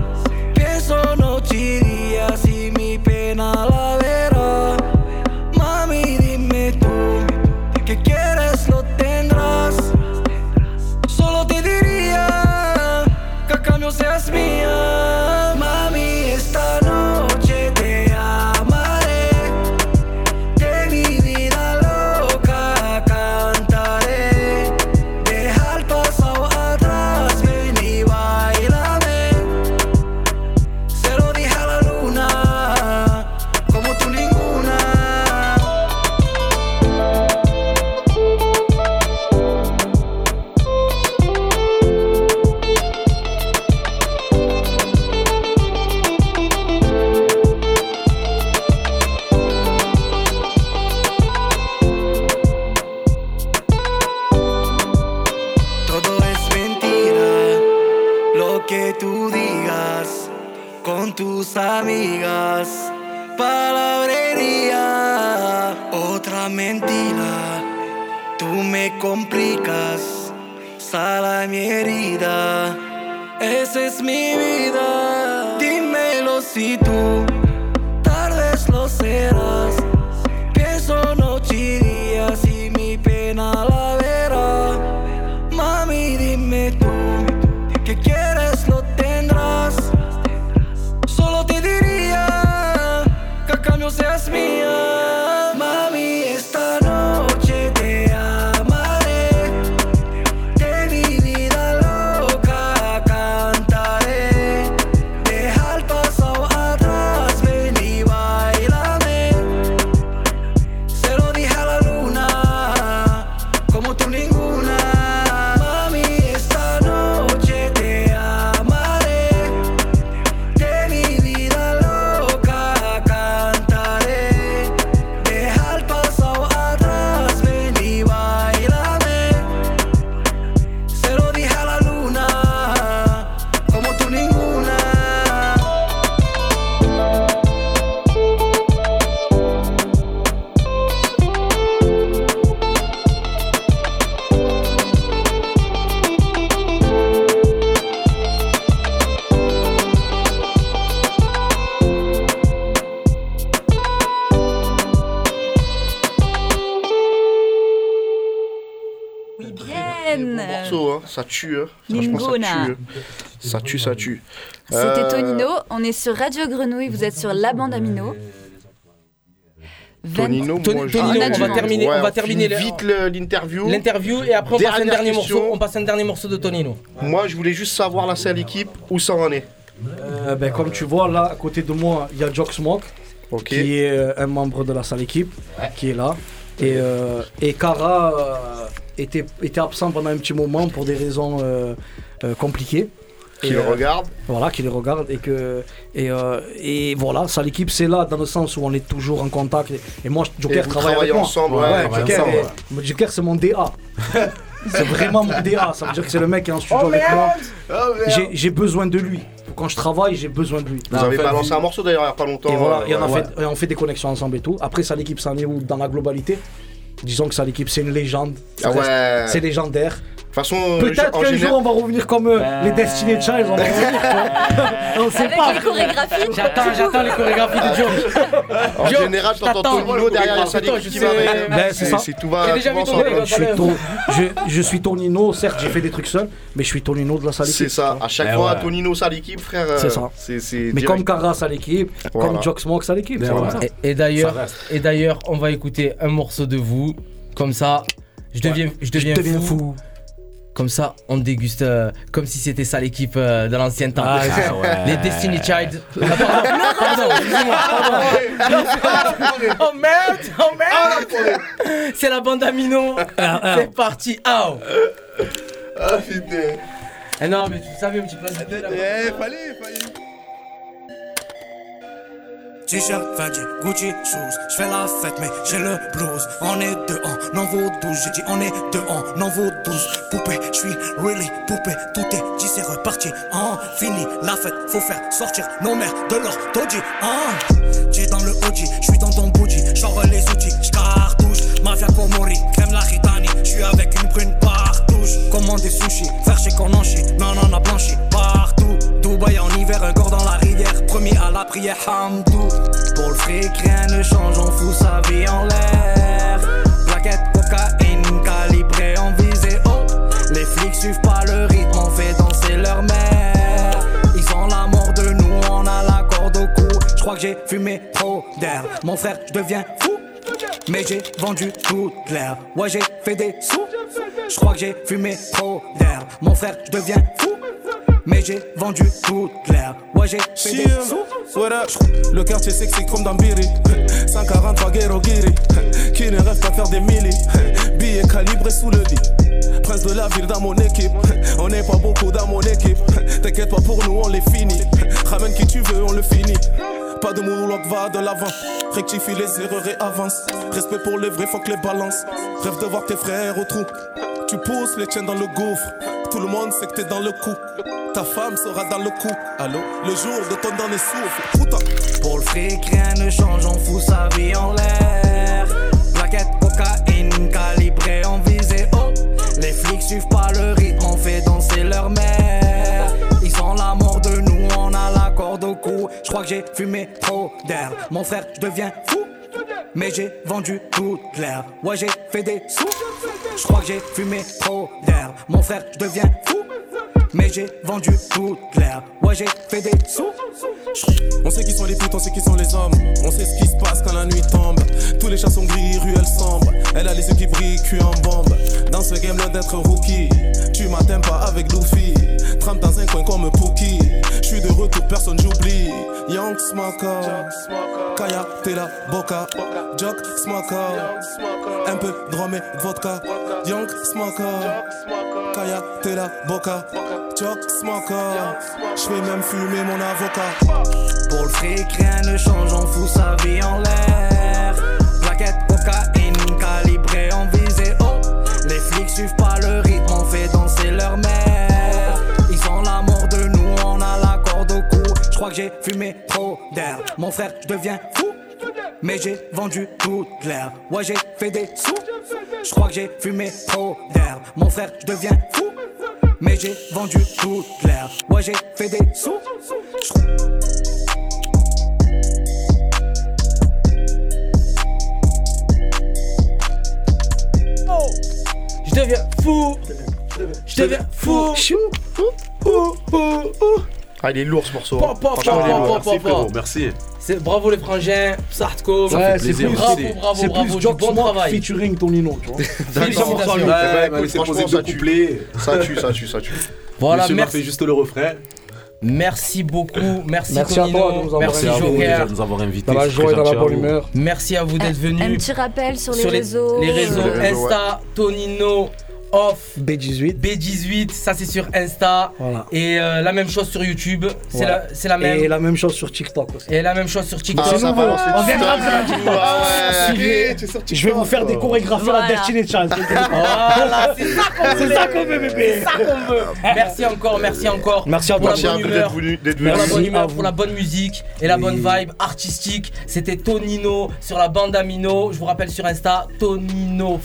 Speaker 14: Lo que tú digas con tus amigas. Palabrería, otra mentira. Tú me complicas, sala mi herida. Esa es mi vida. Dímelo si tú
Speaker 3: ça tue. Hein. Franchement, ça tue. Ça tue, ça tue.
Speaker 1: C'était
Speaker 3: Euh,
Speaker 1: Tonino. On est sur Radio Grenouille. Vous êtes sur la bande Amino.
Speaker 3: Tonino, moi,
Speaker 2: Tonino,
Speaker 1: on
Speaker 2: va terminer,
Speaker 3: Ouais,
Speaker 2: on va terminer
Speaker 3: vite l'interview.
Speaker 2: l'interview et après on passe un dernier morceau. On passe un dernier morceau de Tonino.
Speaker 3: Moi, je voulais juste savoir la seule équipe où ça en est.
Speaker 12: Euh, ben, comme tu vois, là, à côté de moi, il y a Jock Smoke,
Speaker 3: Ok.
Speaker 12: qui est euh, un membre de la salle équipe, qui est là. Et, euh, et Kara euh, était, était absent pendant un petit moment pour des raisons euh, euh, compliquées.
Speaker 3: Qui le regarde.
Speaker 12: Voilà, qui les regarde et que et, et voilà, ça l'équipe c'est là dans le sens où on est toujours en contact et, et moi Joker
Speaker 3: vous
Speaker 12: travaille moi.
Speaker 3: ensemble, ouais,
Speaker 12: Ouais,
Speaker 3: travaillez
Speaker 12: Joker,
Speaker 3: ensemble,
Speaker 12: est- Joker, c'est mon DA. C'est vraiment mon DA. Ça veut dire que c'est le mec qui est en studio
Speaker 3: Oh,
Speaker 12: avec moi.
Speaker 3: Oh.
Speaker 12: J'ai- besoin de lui. Quand je travaille, j'ai besoin de lui.
Speaker 3: Vous avez balancé un morceau d'ailleurs il y a pas longtemps.
Speaker 12: Et voilà, et on, a
Speaker 3: euh,
Speaker 12: fait, et on fait des connexions ensemble et tout. Après, ça l'équipe, est où dans la globalité? Disons que ça l'équipe, c'est une légende.
Speaker 3: Ah ouais.
Speaker 12: C'est légendaire.
Speaker 3: Façon, euh,
Speaker 12: Peut-être
Speaker 3: en
Speaker 12: qu'un
Speaker 3: général-
Speaker 12: jour on va revenir comme euh, les Destiny Child, on va revenir. on sait
Speaker 1: Avec
Speaker 12: pas.
Speaker 1: les chorégraphies.
Speaker 2: J'attends, j'attends les chorégraphies de Joe.
Speaker 3: En
Speaker 2: Joe,
Speaker 3: général, je t'entends. Tonino derrière, il y a
Speaker 2: Attends,
Speaker 3: Salik
Speaker 2: je
Speaker 3: qui va avec.
Speaker 12: Ben, c'est ça.
Speaker 3: C'est tout va.
Speaker 2: J'ai déjà
Speaker 3: tout
Speaker 2: vu
Speaker 3: va
Speaker 2: ton
Speaker 3: ensemble.
Speaker 2: collègue,
Speaker 12: Je suis, ton- je, je suis Tonino, certes j'ai fait des trucs seul, mais je suis Tonino de la salle
Speaker 3: C'est
Speaker 12: équipe,
Speaker 3: ça. À chaque
Speaker 11: Eh
Speaker 3: fois. Tonino, ça l'équipe, frère.
Speaker 12: C'est ça. Mais comme Carras à l'équipe, comme Jock Smoke à l'équipe.
Speaker 11: Ben.
Speaker 2: Et, d'ailleurs, et d'ailleurs, on va écouter un morceau de vous. Comme ça, je deviens, je deviens,
Speaker 12: Je deviens
Speaker 2: fou.
Speaker 12: fou.
Speaker 2: Comme ça, on déguste euh, comme si c'était ça l'équipe euh, de l'ancien temps.
Speaker 12: Ah,
Speaker 2: Les Destiny Child. Ah, pardon, pardon, excusez-moi, pardon. Oh merde, oh merde. C'est la bande Amino.
Speaker 12: ah.
Speaker 2: C'est parti. Oh.
Speaker 3: Ah putain.
Speaker 2: Eh non, mais tu savais un petit peu.
Speaker 3: Eh, fallait, fallait.
Speaker 14: T-shirt, Fendi, Gucci, shoes, j'fais la fête mais j'ai le blues. On est deux, on en vaut douze, j'ai dit on est deux, on en vaut douze. Poupée, j'suis really poupée, tout est dit c'est reparti. En fini la fête, faut faire sortir nos mères de leur taudis. En J'ai dans le OG, j'suis dans ton bougie, j'envoie les outils, j'cartouche Mafia Komori, crème la ritani, j'suis avec une brune partouche. Commande des sushis, faire chez Konanchi, mais on en a blanchi partout. Dubaï en hiver, un corps dans la rivière, premier à la prière, Hamdou Rien ne change, on fout sa vie en l'air Plaquette, cocaïne, calibrée en visée haut Les flics suivent pas le rythme, on fait danser leur mère Ils ont la mort de nous, on a la corde au cou Je crois que j'ai fumé trop d'air Mon frère, je deviens fou mais j'ai vendu toute l'air. Ouais, j'ai fait des sous. Je crois que j'ai fumé trop d'air. Mon frère, je deviens fou. Mais j'ai vendu toute l'air. Ouais, j'ai fait des sous.
Speaker 13: what up? Le quartier sexy comme dans Biri. 143 Guerrero Guiri Qui ne rêve pas faire des millis Billets calibrés sous le lit. Prince de la ville dans mon équipe. On n'est pas beaucoup dans mon équipe. T'inquiète pas pour nous on les finit. Ramène qui tu veux on le finit. Pas de moonwalk va de l'avant. Rectifie les erreurs et avance Respect pour les vrais faut que les balances. Rêve de voir tes frères au trou Tu pousses les tiens dans le gouffre Tout le monde sait que t'es dans le coup Ta femme sera dans le coup Allô Le jour de ton dernier souffle Putain
Speaker 14: Pour le fric, rien ne change, on fout sa vie en l'air. Plaquette, cocaïne, calibrée en visée haut. Les flics suivent pas le rythme, on fait danser leur mère. Ils ont la mort de nous, on a la corde au cou. Je crois que j'ai fumé trop d'air. Mon frère, je deviens fou. Mais j'ai vendu toute l'air. Ouais, j'ai fait des sous. Je crois que j'ai fumé trop d'air. Mon frère, je deviens fou. Mais j'ai vendu toute l'air. Ouais, j'ai fait des sous.
Speaker 13: On sait qui sont les putes, on sait qui sont les hommes. On sait ce qui se passe quand la nuit tombe. Tous les chats sont gris, ruelles sombres. Elle a les yeux qui brillent, cul en bombe. Dans ce game, loin d'être rookie. Tu m'atteins pas avec Luffy. Trempe dans un coin comme Pookie. Je suis de retour, personne j'oublie. Young Smoker. Kaya, Tela, Boca. Jock Smoker. Un peu de et vodka. Young Smoker. Kaya, Tela, Boca. Jock. J'fais même fumer mon avocat.
Speaker 14: Pour le fric, rien ne change, on fout sa vie en l'air. Plaquette, cocaïne, calibrée en visée haut. Les flics suivent pas le rythme, on fait danser leur mère. Ils ont la mort de nous, on a la corde au cou. Je crois que j'ai fumé trop d'air. Mon frère, je deviens fou. Mais j'ai vendu toute l'air. Ouais, j'ai fait des sous. Je crois que j'ai fumé trop d'air. Mon frère, je deviens fou. Mais j'ai vendu toute l'air. Ouais, j'ai fait des sous.
Speaker 2: Je deviens fou. Je deviens fou.
Speaker 3: Ah, il est lourd ce morceau.
Speaker 2: Pa, pa,
Speaker 3: Franchement,
Speaker 2: pa,
Speaker 3: il est
Speaker 2: pa,
Speaker 3: lourd.
Speaker 2: pa, pa, pa.
Speaker 11: Merci.
Speaker 2: C'est bravo les frangins, Sartko.
Speaker 12: Ouais, c'est plus,
Speaker 2: bravo,
Speaker 12: c'est-
Speaker 2: bravo,
Speaker 12: c'est
Speaker 2: bravo,
Speaker 12: plus
Speaker 2: du
Speaker 12: Jock
Speaker 2: bon
Speaker 12: Smoke
Speaker 2: travail.
Speaker 12: featuring Tonino, tu vois.
Speaker 3: Ouais,
Speaker 11: Ouais,
Speaker 3: bah, ça
Speaker 11: deux
Speaker 3: tue.
Speaker 11: couplets.
Speaker 3: Ça tue, ça tue, ça tue.
Speaker 2: Voilà,
Speaker 11: Monsieur
Speaker 2: merci.
Speaker 11: fait juste le refrain.
Speaker 2: Merci beaucoup, merci,
Speaker 12: Merci à
Speaker 2: Tonino,
Speaker 12: toi de nous avoir
Speaker 2: merci Joker,
Speaker 11: de nous avoir invités.
Speaker 12: Dans la
Speaker 11: c'est
Speaker 12: joie
Speaker 11: très
Speaker 12: et dans la
Speaker 11: gentil à
Speaker 12: bonne
Speaker 11: vous.
Speaker 12: humeur.
Speaker 2: merci à vous d'être
Speaker 1: Un, un
Speaker 2: venus
Speaker 1: petit rappel sur les
Speaker 2: sur les,
Speaker 1: réseaux.
Speaker 2: les réseaux
Speaker 3: Les réseaux,
Speaker 2: Insta, Tonino, off
Speaker 12: B18.
Speaker 2: B18, ça c'est sur Insta.
Speaker 12: Voilà.
Speaker 2: Et euh, la même chose sur YouTube. C'est la, c'est la même.
Speaker 12: Et la même chose sur TikTok aussi.
Speaker 2: Et la même chose sur TikTok.
Speaker 12: C'est nouveau. On viendra
Speaker 3: TikTok.
Speaker 12: faire un TikTok.
Speaker 3: Ah ouais.
Speaker 12: Suivez.
Speaker 3: Tu es sur
Speaker 12: Je vais vous faire des
Speaker 3: TikTok.
Speaker 12: chorégraphies à Destiny Child.
Speaker 2: Voilà, c'est ça qu'on
Speaker 12: C'est
Speaker 2: voulait.
Speaker 12: ça qu'on veut, bébé.
Speaker 2: C'est ça qu'on veut. Merci encore, merci encore.
Speaker 12: Merci à
Speaker 3: vous
Speaker 2: humeur.
Speaker 3: d'être venu. d'être
Speaker 2: Pour la
Speaker 3: venu.
Speaker 2: bonne
Speaker 12: Merci
Speaker 2: humeur,
Speaker 12: à
Speaker 2: pour
Speaker 12: vous.
Speaker 2: la bonne musique et la bonne vibe artistique. C'était Tonino sur la bande Amino. Je vous rappelle sur Insta, Tonino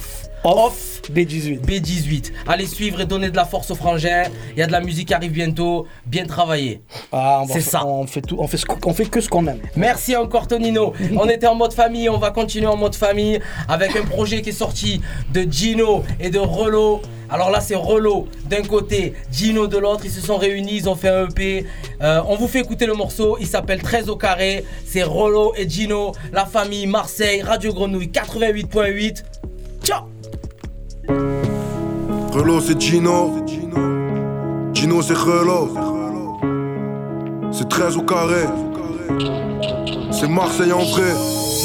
Speaker 12: Off B18.
Speaker 2: B18. Allez suivre et donner de la force aux frangins. Il y a de la musique qui arrive bientôt. Bien travaillé.
Speaker 12: Ah,
Speaker 2: C'est ça.
Speaker 12: On fait tout. On fait, ce on fait que ce qu'on aime.
Speaker 2: Merci encore Tonino. On était en mode famille, on va continuer en mode famille avec un projet qui est sorti de Gino et de Relo. Alors là c'est Relo d'un côté, Gino de l'autre, ils se sont réunis, ils ont fait un EP. Euh, on vous fait écouter le morceau, il s'appelle 13 au carré. C'est Relo et Gino, la famille Marseille, Radio Grenouille 88.8.
Speaker 15: Relo c'est Gino. Gino c'est Relo. C'est 13 au carré. C'est Marseille en vrai.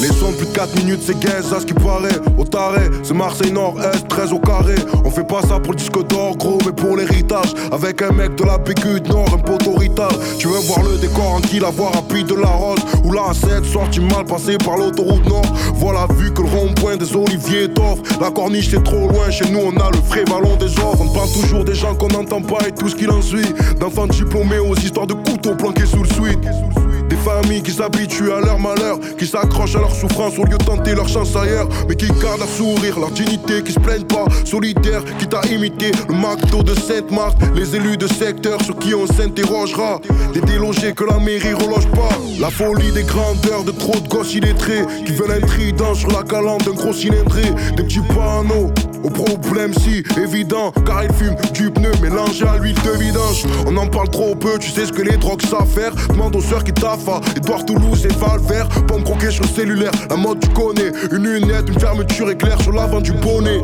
Speaker 15: Les sons plus de 4 minutes, c'est gaze à ce qui paraît. Au taré, c'est Marseille Nord-Est, 13 au carré. On fait pas ça pour le disque d'or, gros, mais pour l'héritage. Avec un mec de la PQ Nord, un poteau rital. Tu veux voir le décor en qui la voie rapide de la Rose. Ou la 7 sorti mal passé par l'autoroute Nord. Voilà, vu que le rond-point des Oliviers t'offre. La corniche c'est trop loin, chez nous on a le vrai ballon des offres. On parle toujours des gens qu'on n'entend pas et tout ce qu'il en suit. D'enfants diplômés aux histoires de couteaux planqués sous le suite. Des familles qui s'habituent à leur malheur, qui s'accrochent à leur souffrance au lieu de tenter leur chance ailleurs, mais qui gardent leur sourire, leur dignité, qui se plaignent pas, solitaires, qui t'a imité le McDo de Sainte-Marthe, les élus de secteur sur qui on s'interrogera, des délogés que la mairie reloge pas, la folie des grandeurs de trop de gosses illettrés, qui veulent un trident sur la calandre d'un gros cylindré, des petits panneaux. Au problème si évident car il fume du pneu mélangé à l'huile de vidange. On en parle trop peu, tu sais ce que les drogues savent faire. Demande aux sœurs qui taffent à Edouard Toulouse et Valvert. Pomme croquée sur le cellulaire, la mode tu connais. Une lunette, une fermeture éclair sur l'avant du bonnet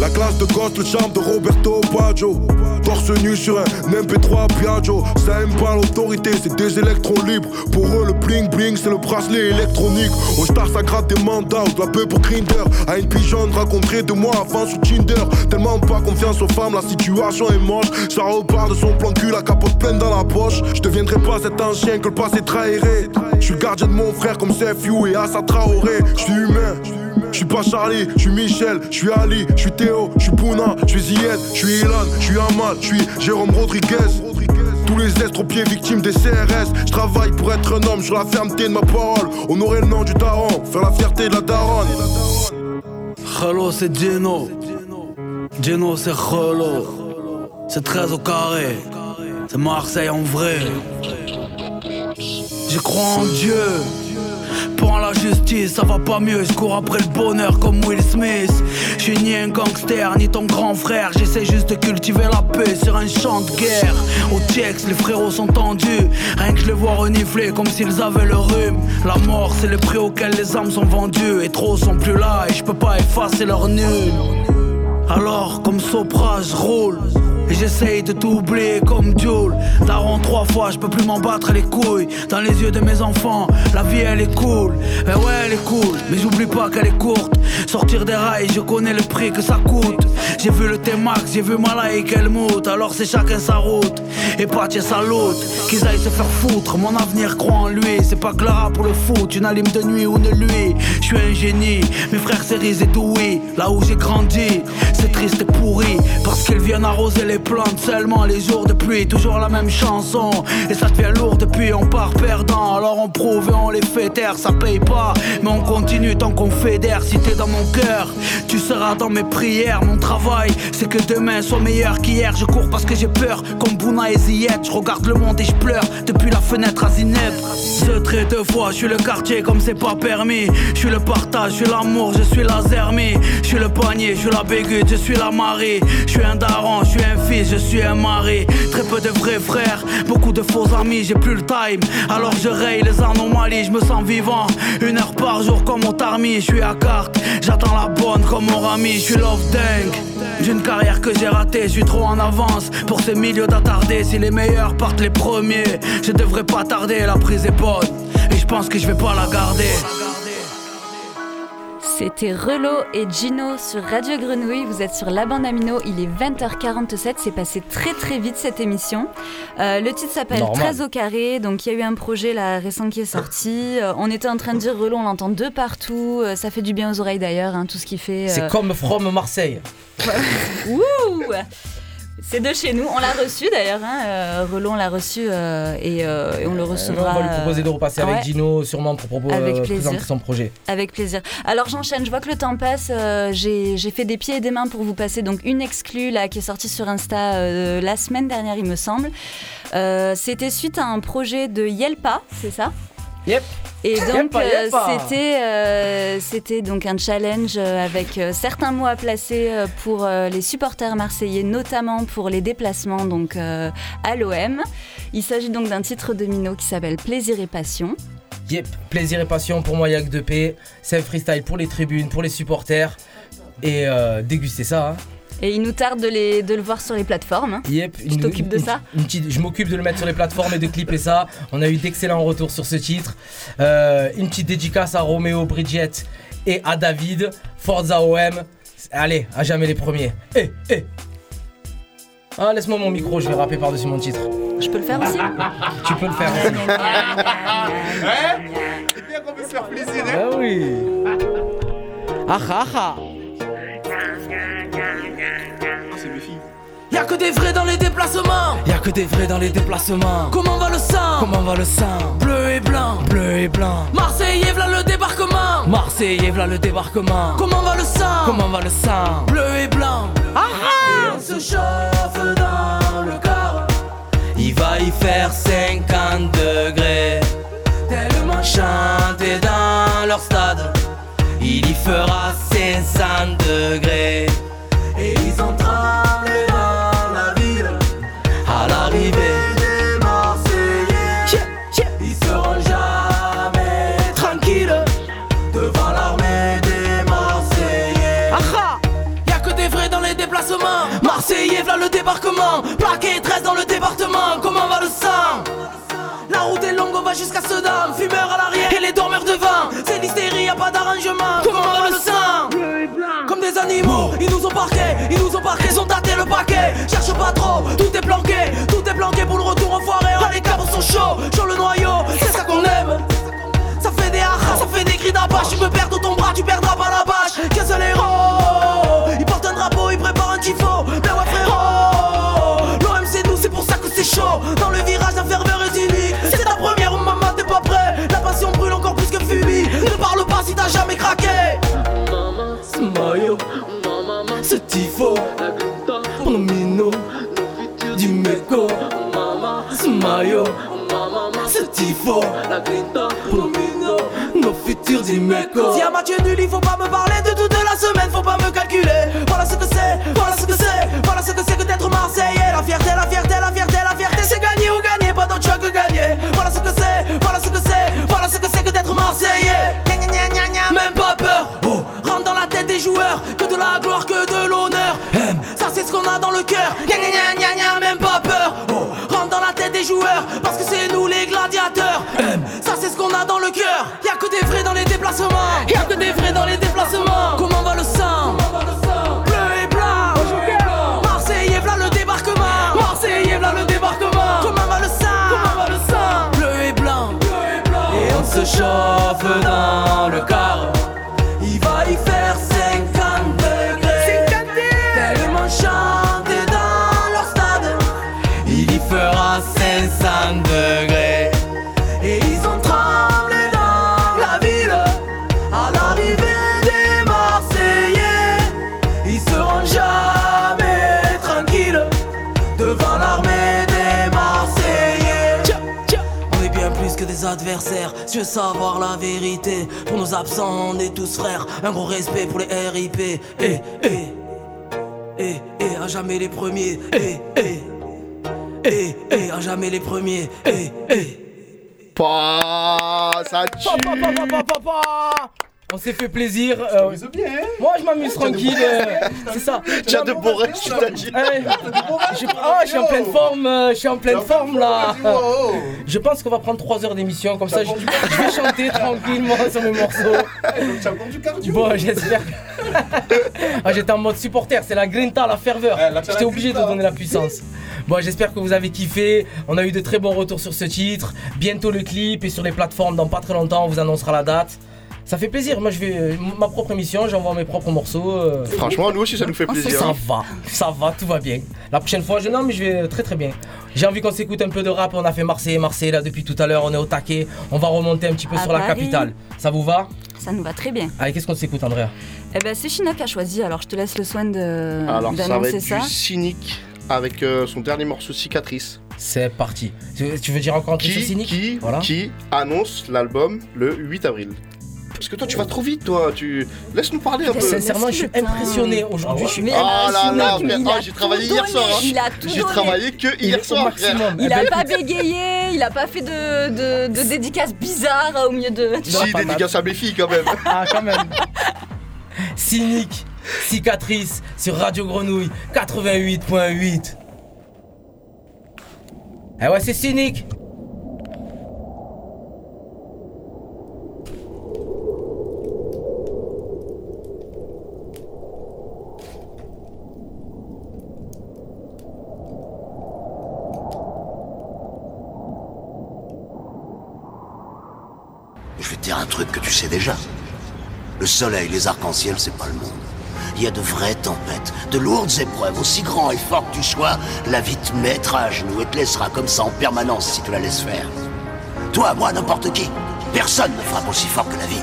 Speaker 15: La classe de gosse, le charme de Roberto Baggio. Torse nu sur un MP3 Piaggio. Ça aime pas l'autorité, c'est des électrons libres. Pour eux le bling bling c'est le bracelet électronique. Au star ça gratte des mandats de la peu pour Grinder. À une pigeonne raconterait de moi avant sur Tinder. Tellement pas confiance aux femmes, la situation est moche. Ça repart de son plan cul, la capote pleine dans la poche. Je deviendrai pas cet ancien que le passé trahirait. Je suis le gardien de mon frère comme Sefiu et Assa Traoré. Je suis humain. Je suis pas Charlie, je suis Michel, je suis Ali, je suis Théo, je suis Pouna, je suis Zied, je suis Ilan, je suis Amal, je suis Jérôme Rodriguez. Tous les estropiés victimes des CRS, je travaille pour être un homme sur la fermeté de ma parole. Honorer le nom du daron, faire la fierté de la daronne.
Speaker 14: Hello, c'est Gino. Gino, c'est Hello. C'est 13 au carré. C'est Marseille en vrai. Je crois en Dieu. Pour la justice, ça va pas mieux. Je cours après le bonheur comme Will Smith. Je suis ni un gangster, ni ton grand frère. J'essaie juste de cultiver la paix sur un champ de guerre. Au Tiex, les frérots sont tendus. Rien que je les vois renifler comme s'ils avaient le rhume. La mort, c'est le prix auquel les âmes sont vendues. Et trop sont plus là, et je peux pas effacer leur nul. Alors, comme Sopra, je roule. Et j'essaye de t'oublier comme Jules. Daron trois fois, je peux plus m'en battre les couilles. Dans les yeux de mes enfants, la vie elle est cool. Eh ouais, elle est cool, mais j'oublie pas qu'elle est courte. Sortir des rails, je connais le prix que ça coûte. J'ai vu le T-Max, j'ai vu Malaïk Helmut. Alors c'est chacun sa route. Et Patch sa loot. Qu'ils aillent se faire foutre, mon avenir croit en lui. C'est pas Clara pour le foot, une alime de nuit ou de lui. Je suis un génie, mes frères Cerise et Dewey. Là où j'ai grandi, c'est triste et pourri. Parce qu'ils viennent arroser les plantes seulement les jours de pluie. Toujours la même chanson. Et ça devient lourd depuis, on part perdant. Alors on prouve et on les fait taire, ça paye pas. Mais on continue tant qu'on fédère. Si t'es dans mon cœur, tu seras dans mes prières. Mon travail, c'est que demain soit meilleur qu'hier. Je cours parce que j'ai peur, comme Bouna et Ziyech. Je regarde le monde et je pleure depuis la fenêtre à Zineb. Ce trait deux fois, je suis le quartier comme c'est pas permis. Je suis le partage, je suis l'amour, je suis la zermie. Je suis le panier, je suis la bégute, je suis la Marie. Je suis un daron, je suis un je suis un mari. Très peu de vrais frères, beaucoup de faux amis, j'ai plus le time. Alors je raye les anomalies, je me sens vivant. Une heure par jour comme au tarmi, je suis à carte. J'attends la bonne comme mon rami, je suis love dingue. D'une carrière que j'ai ratée, je suis trop en avance pour ces milieux d'attardés. Si les meilleurs partent les premiers, je devrais pas tarder, la prise est bonne. Et je pense que je vais pas la garder.
Speaker 1: C'était Relo et Gino sur Radio Grenouille. Vous êtes sur la bande Amino. Il est 20h47. C'est passé très très vite cette émission. Euh, le titre s'appelle
Speaker 2: Normal.
Speaker 1: 13 au carré. Donc il y a eu un projet là récent qui est sorti. Euh, on était en train de dire Relo, on l'entend de partout. Euh, ça fait du bien aux oreilles d'ailleurs, hein, tout ce qu'il fait.
Speaker 2: C'est comme From Marseille.
Speaker 1: Wouh C'est de chez nous. On l'a reçu d'ailleurs. Hein. euh, Relo, on l'a reçu euh, et, euh, et on le recevra.
Speaker 2: on va lui proposer de repasser avec
Speaker 1: ouais.
Speaker 2: Gino, sûrement pour propos,
Speaker 1: Avec
Speaker 2: euh, présenter son projet.
Speaker 1: Avec plaisir. Alors j'enchaîne, je vois que le temps passe. J'ai fait des pieds et des mains pour vous passer donc une exclue là qui est sortie sur Insta la semaine dernière, il me semble. C'était suite à un projet de Yelpa, c'est ça?
Speaker 2: Yep.
Speaker 1: Et donc euh, c'était euh, c'était donc un challenge euh, avec euh, certains mots à placer pour les supporters marseillais, notamment pour les déplacements donc à l'OM. Il s'agit donc d'un titre de Mino qui s'appelle Plaisir et passion.
Speaker 2: Yep, plaisir et passion pour moi, Yak de paix. C'est un freestyle pour les tribunes, pour les supporters. Et déguster ça. hein.
Speaker 1: Et il nous tarde de, les, de le voir sur les plateformes. hein.
Speaker 2: Yep,
Speaker 1: Tu t'occupes de ça
Speaker 2: une Je m'occupe de le mettre sur les plateformes et de clipper ça. On a eu d'excellents retours sur ce titre. Euh, une petite dédicace à Roméo, Bridget et à David. Forza OM. Allez, à jamais les premiers. Eh, eh. Ah, laisse-moi mon micro, je vais rapper par-dessus mon titre.
Speaker 1: Je peux le faire aussi
Speaker 2: Tu peux le faire aussi.
Speaker 13: C'est bien qu'on veut se faire plaisir,
Speaker 2: Ah oui. Ah ah ah.
Speaker 16: Y'a que des vrais dans les déplacements.
Speaker 2: Y'a que des vrais dans les déplacements.
Speaker 16: Comment va le sang?
Speaker 2: Comment va le sang?
Speaker 16: Bleu et blanc.
Speaker 2: Bleu et blanc.
Speaker 16: Marseillais, v'là le débarquement.
Speaker 2: Marseillais, v'là le débarquement.
Speaker 16: Comment va le sang?
Speaker 2: Comment va le sang?
Speaker 16: Bleu et blanc.
Speaker 2: Ah
Speaker 16: Et on se chauffe dans le corps.
Speaker 2: Il va y faire 50 degrés.
Speaker 16: Tellement
Speaker 2: Chanter dans leur stade. Il y fera 500 degrés.
Speaker 16: Débarquement. Plaqué 13 dans le département. Comment va le sang? La route est longue, on va jusqu'à Sedan. Fumeur à l'arrière et les dormeurs devant. C'est l'hystérie, y'a pas d'arrangement. Comment va le sang? Comme des animaux, ils nous ont parqués. Ils nous ont parqués, ils ont daté le paquet. Cherche pas trop, tout est planqué. Tout est planqué pour le retour enfoiré. Oh, les cabres sont chauds, chaud le noyau. C'est ça qu'on aime. Ça fait des haras, ça fait des cris d'apache Tu peux perdre ton bras, tu perdras pas la bâche Qu'un seul héros Il porte un drapeau, il prépare un tifo jamais craqué
Speaker 2: maillot, ce tifo, nos minots, du. Ce maillot, ce tifo, nos minots, nos futurs du méco.
Speaker 16: Si à Mathieu nul, il faut pas me parler savoir la vérité. Pour nos absents, on est tous frères. Un gros respect pour les RIP. Eh, eh, eh, eh, à jamais les premiers. Eh, eh, eh, eh, à jamais les premiers. Eh, eh.
Speaker 3: Pas, ça tue.
Speaker 2: On s'est fait plaisir. euh, moi, je m'amuse tranquille. euh, c'est ça.
Speaker 3: As de beaux rêves, tu t'as dit.
Speaker 2: Eh, je, ah, je suis en pleine forme, euh, je suis en pleine forme là. Je pense qu'on va prendre 3 heures d'émission, comme ça je, je vais chanter tranquillement sur mes morceaux. Bon, j'espère. Ah, J'étais en mode supporter, c'est la grinta, la ferveur. J'étais obligé de donner la puissance. Bon, j'espère que vous avez kiffé. On a eu de très bons retours sur ce titre. Bientôt le clip et sur les plateformes dans pas très longtemps, on vous annoncera la date. Ça fait plaisir, moi je vais euh, ma propre émission, j'envoie mes propres morceaux. euh,
Speaker 3: Franchement, nous aussi, ça nous fait plaisir.
Speaker 2: ça va, ça va, tout va bien. La prochaine fois, je non, mais je vais très très bien. J'ai envie qu'on s'écoute un peu de rap. On a fait Marseille, Marseille là depuis tout à l'heure. On est au taquet. On va remonter un petit peu
Speaker 1: À
Speaker 2: sur la capitale. Ça vous va?
Speaker 1: Ça nous va très bien.
Speaker 2: Allez, qu'est-ce qu'on s'écoute, Andrea?
Speaker 1: Eh ben, c'est Chinook qui a choisi, alors je te laisse le soin de-
Speaker 3: Alors, ça va être
Speaker 1: ça.
Speaker 3: du cynique avec euh, son dernier morceau Cicatrice.
Speaker 2: C'est parti. Tu, veux dire encore un truc Cynic
Speaker 3: qui,
Speaker 2: Voilà.
Speaker 3: qui annonce l'album le 8 avril. Parce que toi, tu vas trop vite, toi. Tu laisse-nous parler un peu.
Speaker 2: Sincèrement, je suis impressionné aujourd'hui. Je suis
Speaker 3: Ah là là, ah, j'ai travaillé hier soir. hein. J'ai travaillé que hier soir,
Speaker 1: Il a pas bégayé, il a pas fait de, de, de dédicaces bizarres au milieu de.
Speaker 3: Si, dédicace à mes filles quand même.
Speaker 2: Ah, quand même. Cynique, cicatrice sur Radio Grenouille 88.8. Eh ouais, c'est cynique.
Speaker 17: Je vais te dire un truc que tu sais déjà. Le soleil, les arcs-en-ciel, c'est pas le monde. Il y a de vraies tempêtes, de lourdes épreuves, aussi grand et fort que tu sois, la vie te mettra à genoux et te laissera comme ça en permanence si tu la laisses faire. Toi, moi, n'importe qui. Personne ne frappe aussi fort que la vie.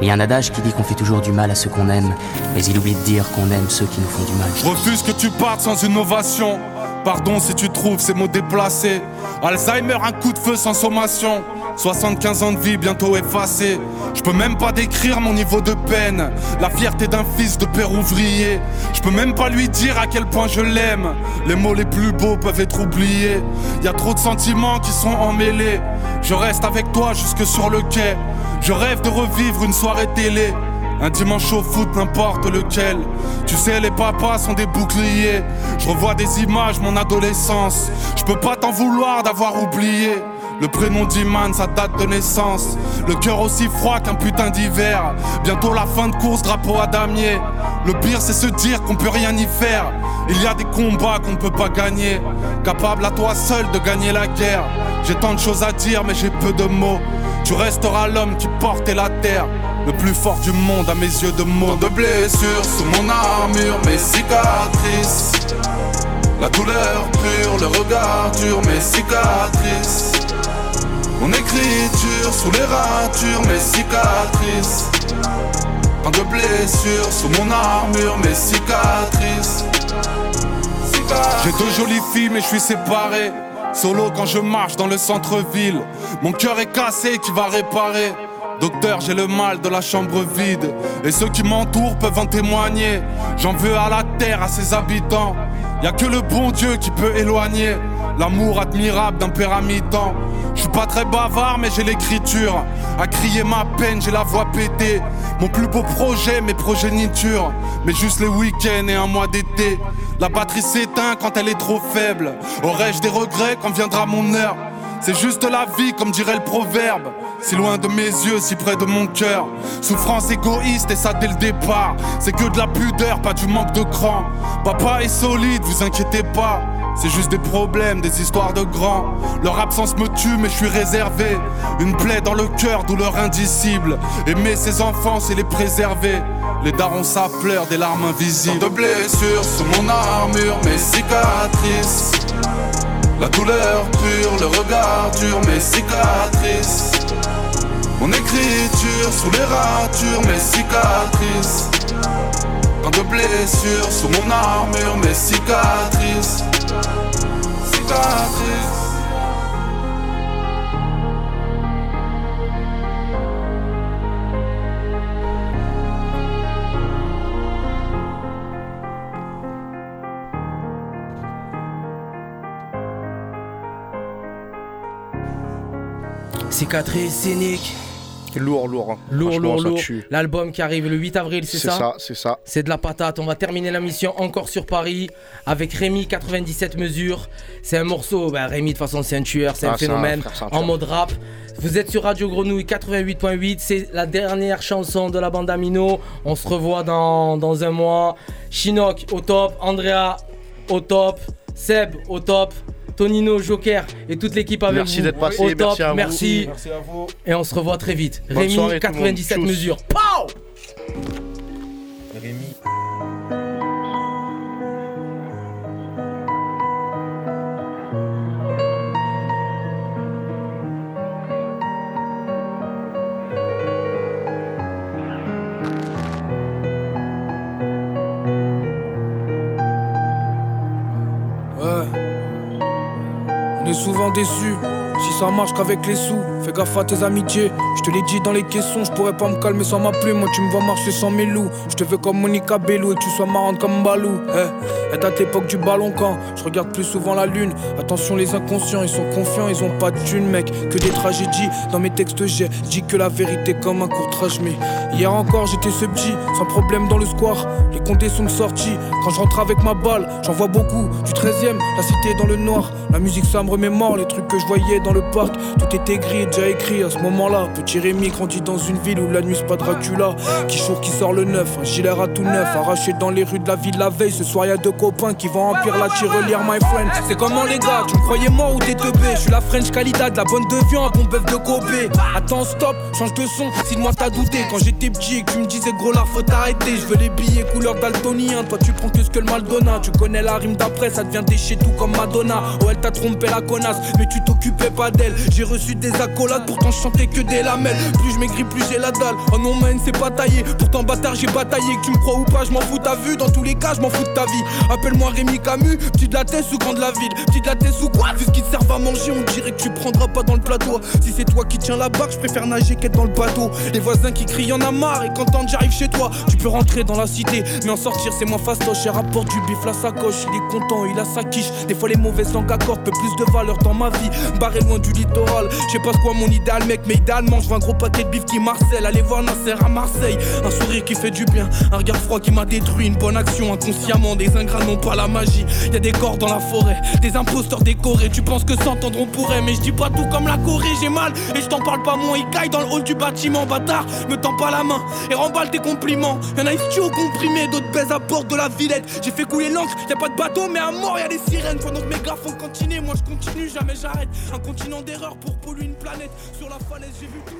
Speaker 18: Il y a un adage qui dit qu'on fait toujours du mal à ceux qu'on aime, mais il oublie de dire qu'on aime ceux qui nous font du mal.
Speaker 19: Je refuse que tu partes sans innovation. Pardon si tu trouves ces mots déplacés. Alzheimer, un coup de feu sans sommation. 75 ans de vie bientôt effacés. Je peux même pas décrire mon niveau de peine. La fierté d'un fils de père ouvrier. Je peux même pas lui dire à quel point je l'aime. Les mots les plus beaux peuvent être oubliés. Y a trop de sentiments qui sont emmêlés. Je reste avec toi jusque sur le quai. Je rêve de revivre une soirée télé. Un dimanche au foot, n'importe lequel. Tu sais, les papas sont des boucliers. Je revois des images, mon adolescence. Je peux pas t'en vouloir d'avoir oublié. Le prénom d'Iman, sa date de naissance. Le cœur aussi froid qu'un putain d'hiver. Bientôt la fin de course, drapeau à damier. Le pire, c'est se dire qu'on peut rien y faire. Il y a des combats qu'on ne peut pas gagner. Capable à toi seul de gagner la guerre. J'ai tant de choses à dire, mais j'ai peu de mots. Tu resteras l'homme qui portait la terre. Le plus fort du monde à mes yeux de mots. De blessures sous mon armure, mes cicatrices. La douleur pure, le regard dur, mes cicatrices. Mon écriture sous les ratures, mes cicatrices. Tant de blessures sous mon armure, mes cicatrices. J'ai deux jolies filles, mais je suis séparé. Solo quand je marche dans le centre-ville. Mon cœur est cassé, qui va réparer Docteur, j'ai le mal de la chambre vide. Et ceux qui m'entourent peuvent en témoigner. J'en veux à la terre, à ses habitants. Y a que le bon Dieu qui peut éloigner l'amour admirable d'un père mi-temps. Je suis pas très bavard, mais j'ai l'écriture. À crier ma peine, j'ai la voix pétée. Mon plus beau projet, mes progénitures. Mais juste les week-ends et un mois d'été. La batterie s'éteint quand elle est trop faible. Aurais-je des regrets quand viendra mon heure? C'est juste la vie, comme dirait le proverbe. Si loin de mes yeux, si près de mon cœur. Souffrance égoïste et ça dès le départ. C'est que de la pudeur, pas du manque de cran. Papa est solide, vous inquiétez pas. C'est juste des problèmes, des histoires de grands. Leur absence me tue, mais je suis réservé. Une plaie dans le cœur, douleur indicible. Aimer ses enfants, c'est les préserver. Les darons, ça pleure, des larmes invisibles. De blessures sous mon armure, mes cicatrices. La douleur pure, le regard dur, mes cicatrices. Mon écriture sous les ratures, mes cicatrices. Tant de blessures sous mon armure, mes cicatrices. Cicatrices.
Speaker 2: Cicatrice cynique.
Speaker 3: Lourd, lourd. hein.
Speaker 2: Lourd, lourd,
Speaker 3: ça
Speaker 2: lourd. L'album qui arrive le 8 avril, c'est
Speaker 3: C'est
Speaker 2: ça
Speaker 3: ça, c'est ça.
Speaker 2: C'est de la patate. On va terminer la mission encore sur Paris avec Rémi 97 mesures. C'est un morceau. Bah, Rémi, de toute façon, c'est un tueur, c'est
Speaker 3: Ah,
Speaker 2: un
Speaker 3: un
Speaker 2: phénomène
Speaker 3: frère, c'est un
Speaker 2: en mode rap. Vous êtes sur Radio Grenouille 88.8. C'est la dernière chanson de la bande Amino. On se revoit dans, dans un mois. Chinook au top. Andrea au top. Seb au top. Tonino, Joker et toute l'équipe avec
Speaker 3: Merci
Speaker 2: vous.
Speaker 3: d'être passé,
Speaker 2: au
Speaker 3: merci
Speaker 2: top.
Speaker 3: à vous.
Speaker 2: Merci.
Speaker 3: Merci à vous.
Speaker 2: Et on se revoit très vite.
Speaker 3: Bonne
Speaker 2: Rémi
Speaker 3: soirée, tout le monde.
Speaker 2: 97
Speaker 3: Tchuss.
Speaker 2: mesures. Pow
Speaker 20: Déçus. Si ça marche qu'avec les sous, fais gaffe à tes amitiés. Je te l'ai dit dans les caissons, je pourrais pas me calmer sans ma plume. Moi, tu me vois marcher sans mes loups. Je te veux comme Monica Bellou et tu sois marrante comme Balou. Eh, elle date l'époque du ballon quand je regarde plus souvent la lune. Attention, les inconscients, ils sont confiants, ils ont pas de mec. Que des tragédies. Dans mes textes, j'ai dit que la vérité comme un courtrage. Mais hier encore, j'étais ce petit, sans problème dans le square. Les condés sont sortis. Quand je rentre avec ma balle, j'en vois beaucoup. Du 13ème, la cité dans le noir. La musique, ça me remémore les trucs que je voyais dans le parc. Tout était gris, déjà écrit à ce moment-là. Petit Rémi grandit dans une ville où la nuit c'est pas Dracula. Qui choure, qui sort le neuf. Un gilet à tout neuf, arraché dans les rues de la ville la veille. Ce soir, y a deux copains qui vont remplir la tirelire, my friend. C'est comment les gars, tu me croyais mort ou t'es teubé? Je suis la French Calidad, la bonne de viande, bon bœuf de Kobe. Attends, stop, change de son. Si de moi t'as douté quand j'étais petit tu me disais gros là faut t'arrêter. Je veux les billets couleur daltonien. Toi tu prends que ce que le mal. Tu connais la rime d'après, ça devient déchet tout comme Madonna. Oh, elle t'a trompé la connasse, mais tu t'occupais J'ai reçu des accolades, pourtant je que des lamelles. Plus je maigris, plus j'ai la dalle. Oh non, man, c'est pas taillé. Pourtant, bâtard, j'ai bataillé. Que tu me crois ou pas, je m'en fous, t'as vu. Dans tous les cas, je m'en fous de ta vie. Appelle-moi Rémi Camus, petit de la tête ou grand de la ville. Petit de la tête ou quoi? Vu ce qui te servent à manger, on dirait que tu prendras pas dans le plateau. Si c'est toi qui tiens la barque, je préfère nager qu'être dans le bateau. Les voisins qui crient, en a marre. Et quand j'arrive chez toi, tu peux rentrer dans la cité. Mais en sortir, c'est moins fastoche. J'ai rapport du bif, la sacoche. Il est content, il a sa quiche. Des fois, les mauvaises langues accordent peu plus de valeur dans ma vie. Barré du littoral. Je sais pas quoi mon idéal, mec, mais idéalement, je veux un gros paquet de bif qui Marcel. Allez voir Nasser à Marseille. Un sourire qui fait du bien. Un regard froid qui m'a détruit. Une bonne action inconsciemment. Des ingrats n'ont pas la magie. Y a des corps dans la forêt. Des imposteurs décorés. Tu penses que s'entendre on pourrait. Mais je dis pas tout comme la Corée. J'ai mal et je t'en parle pas moins. Il caille dans le hall du bâtiment. Bâtard, me tends pas la main et remballe tes compliments. Y'en a ici au comprimé. D'autres baisent à bord de la Villette. J'ai fait couler l'encre. Y a pas de bateau, mais à mort, y a des sirènes. Pendant que mes gars font continuer. Moi je continue, jamais j'arrête. Continent d'erreur pour polluer une planète. Sur la falaise, j'ai vu tout.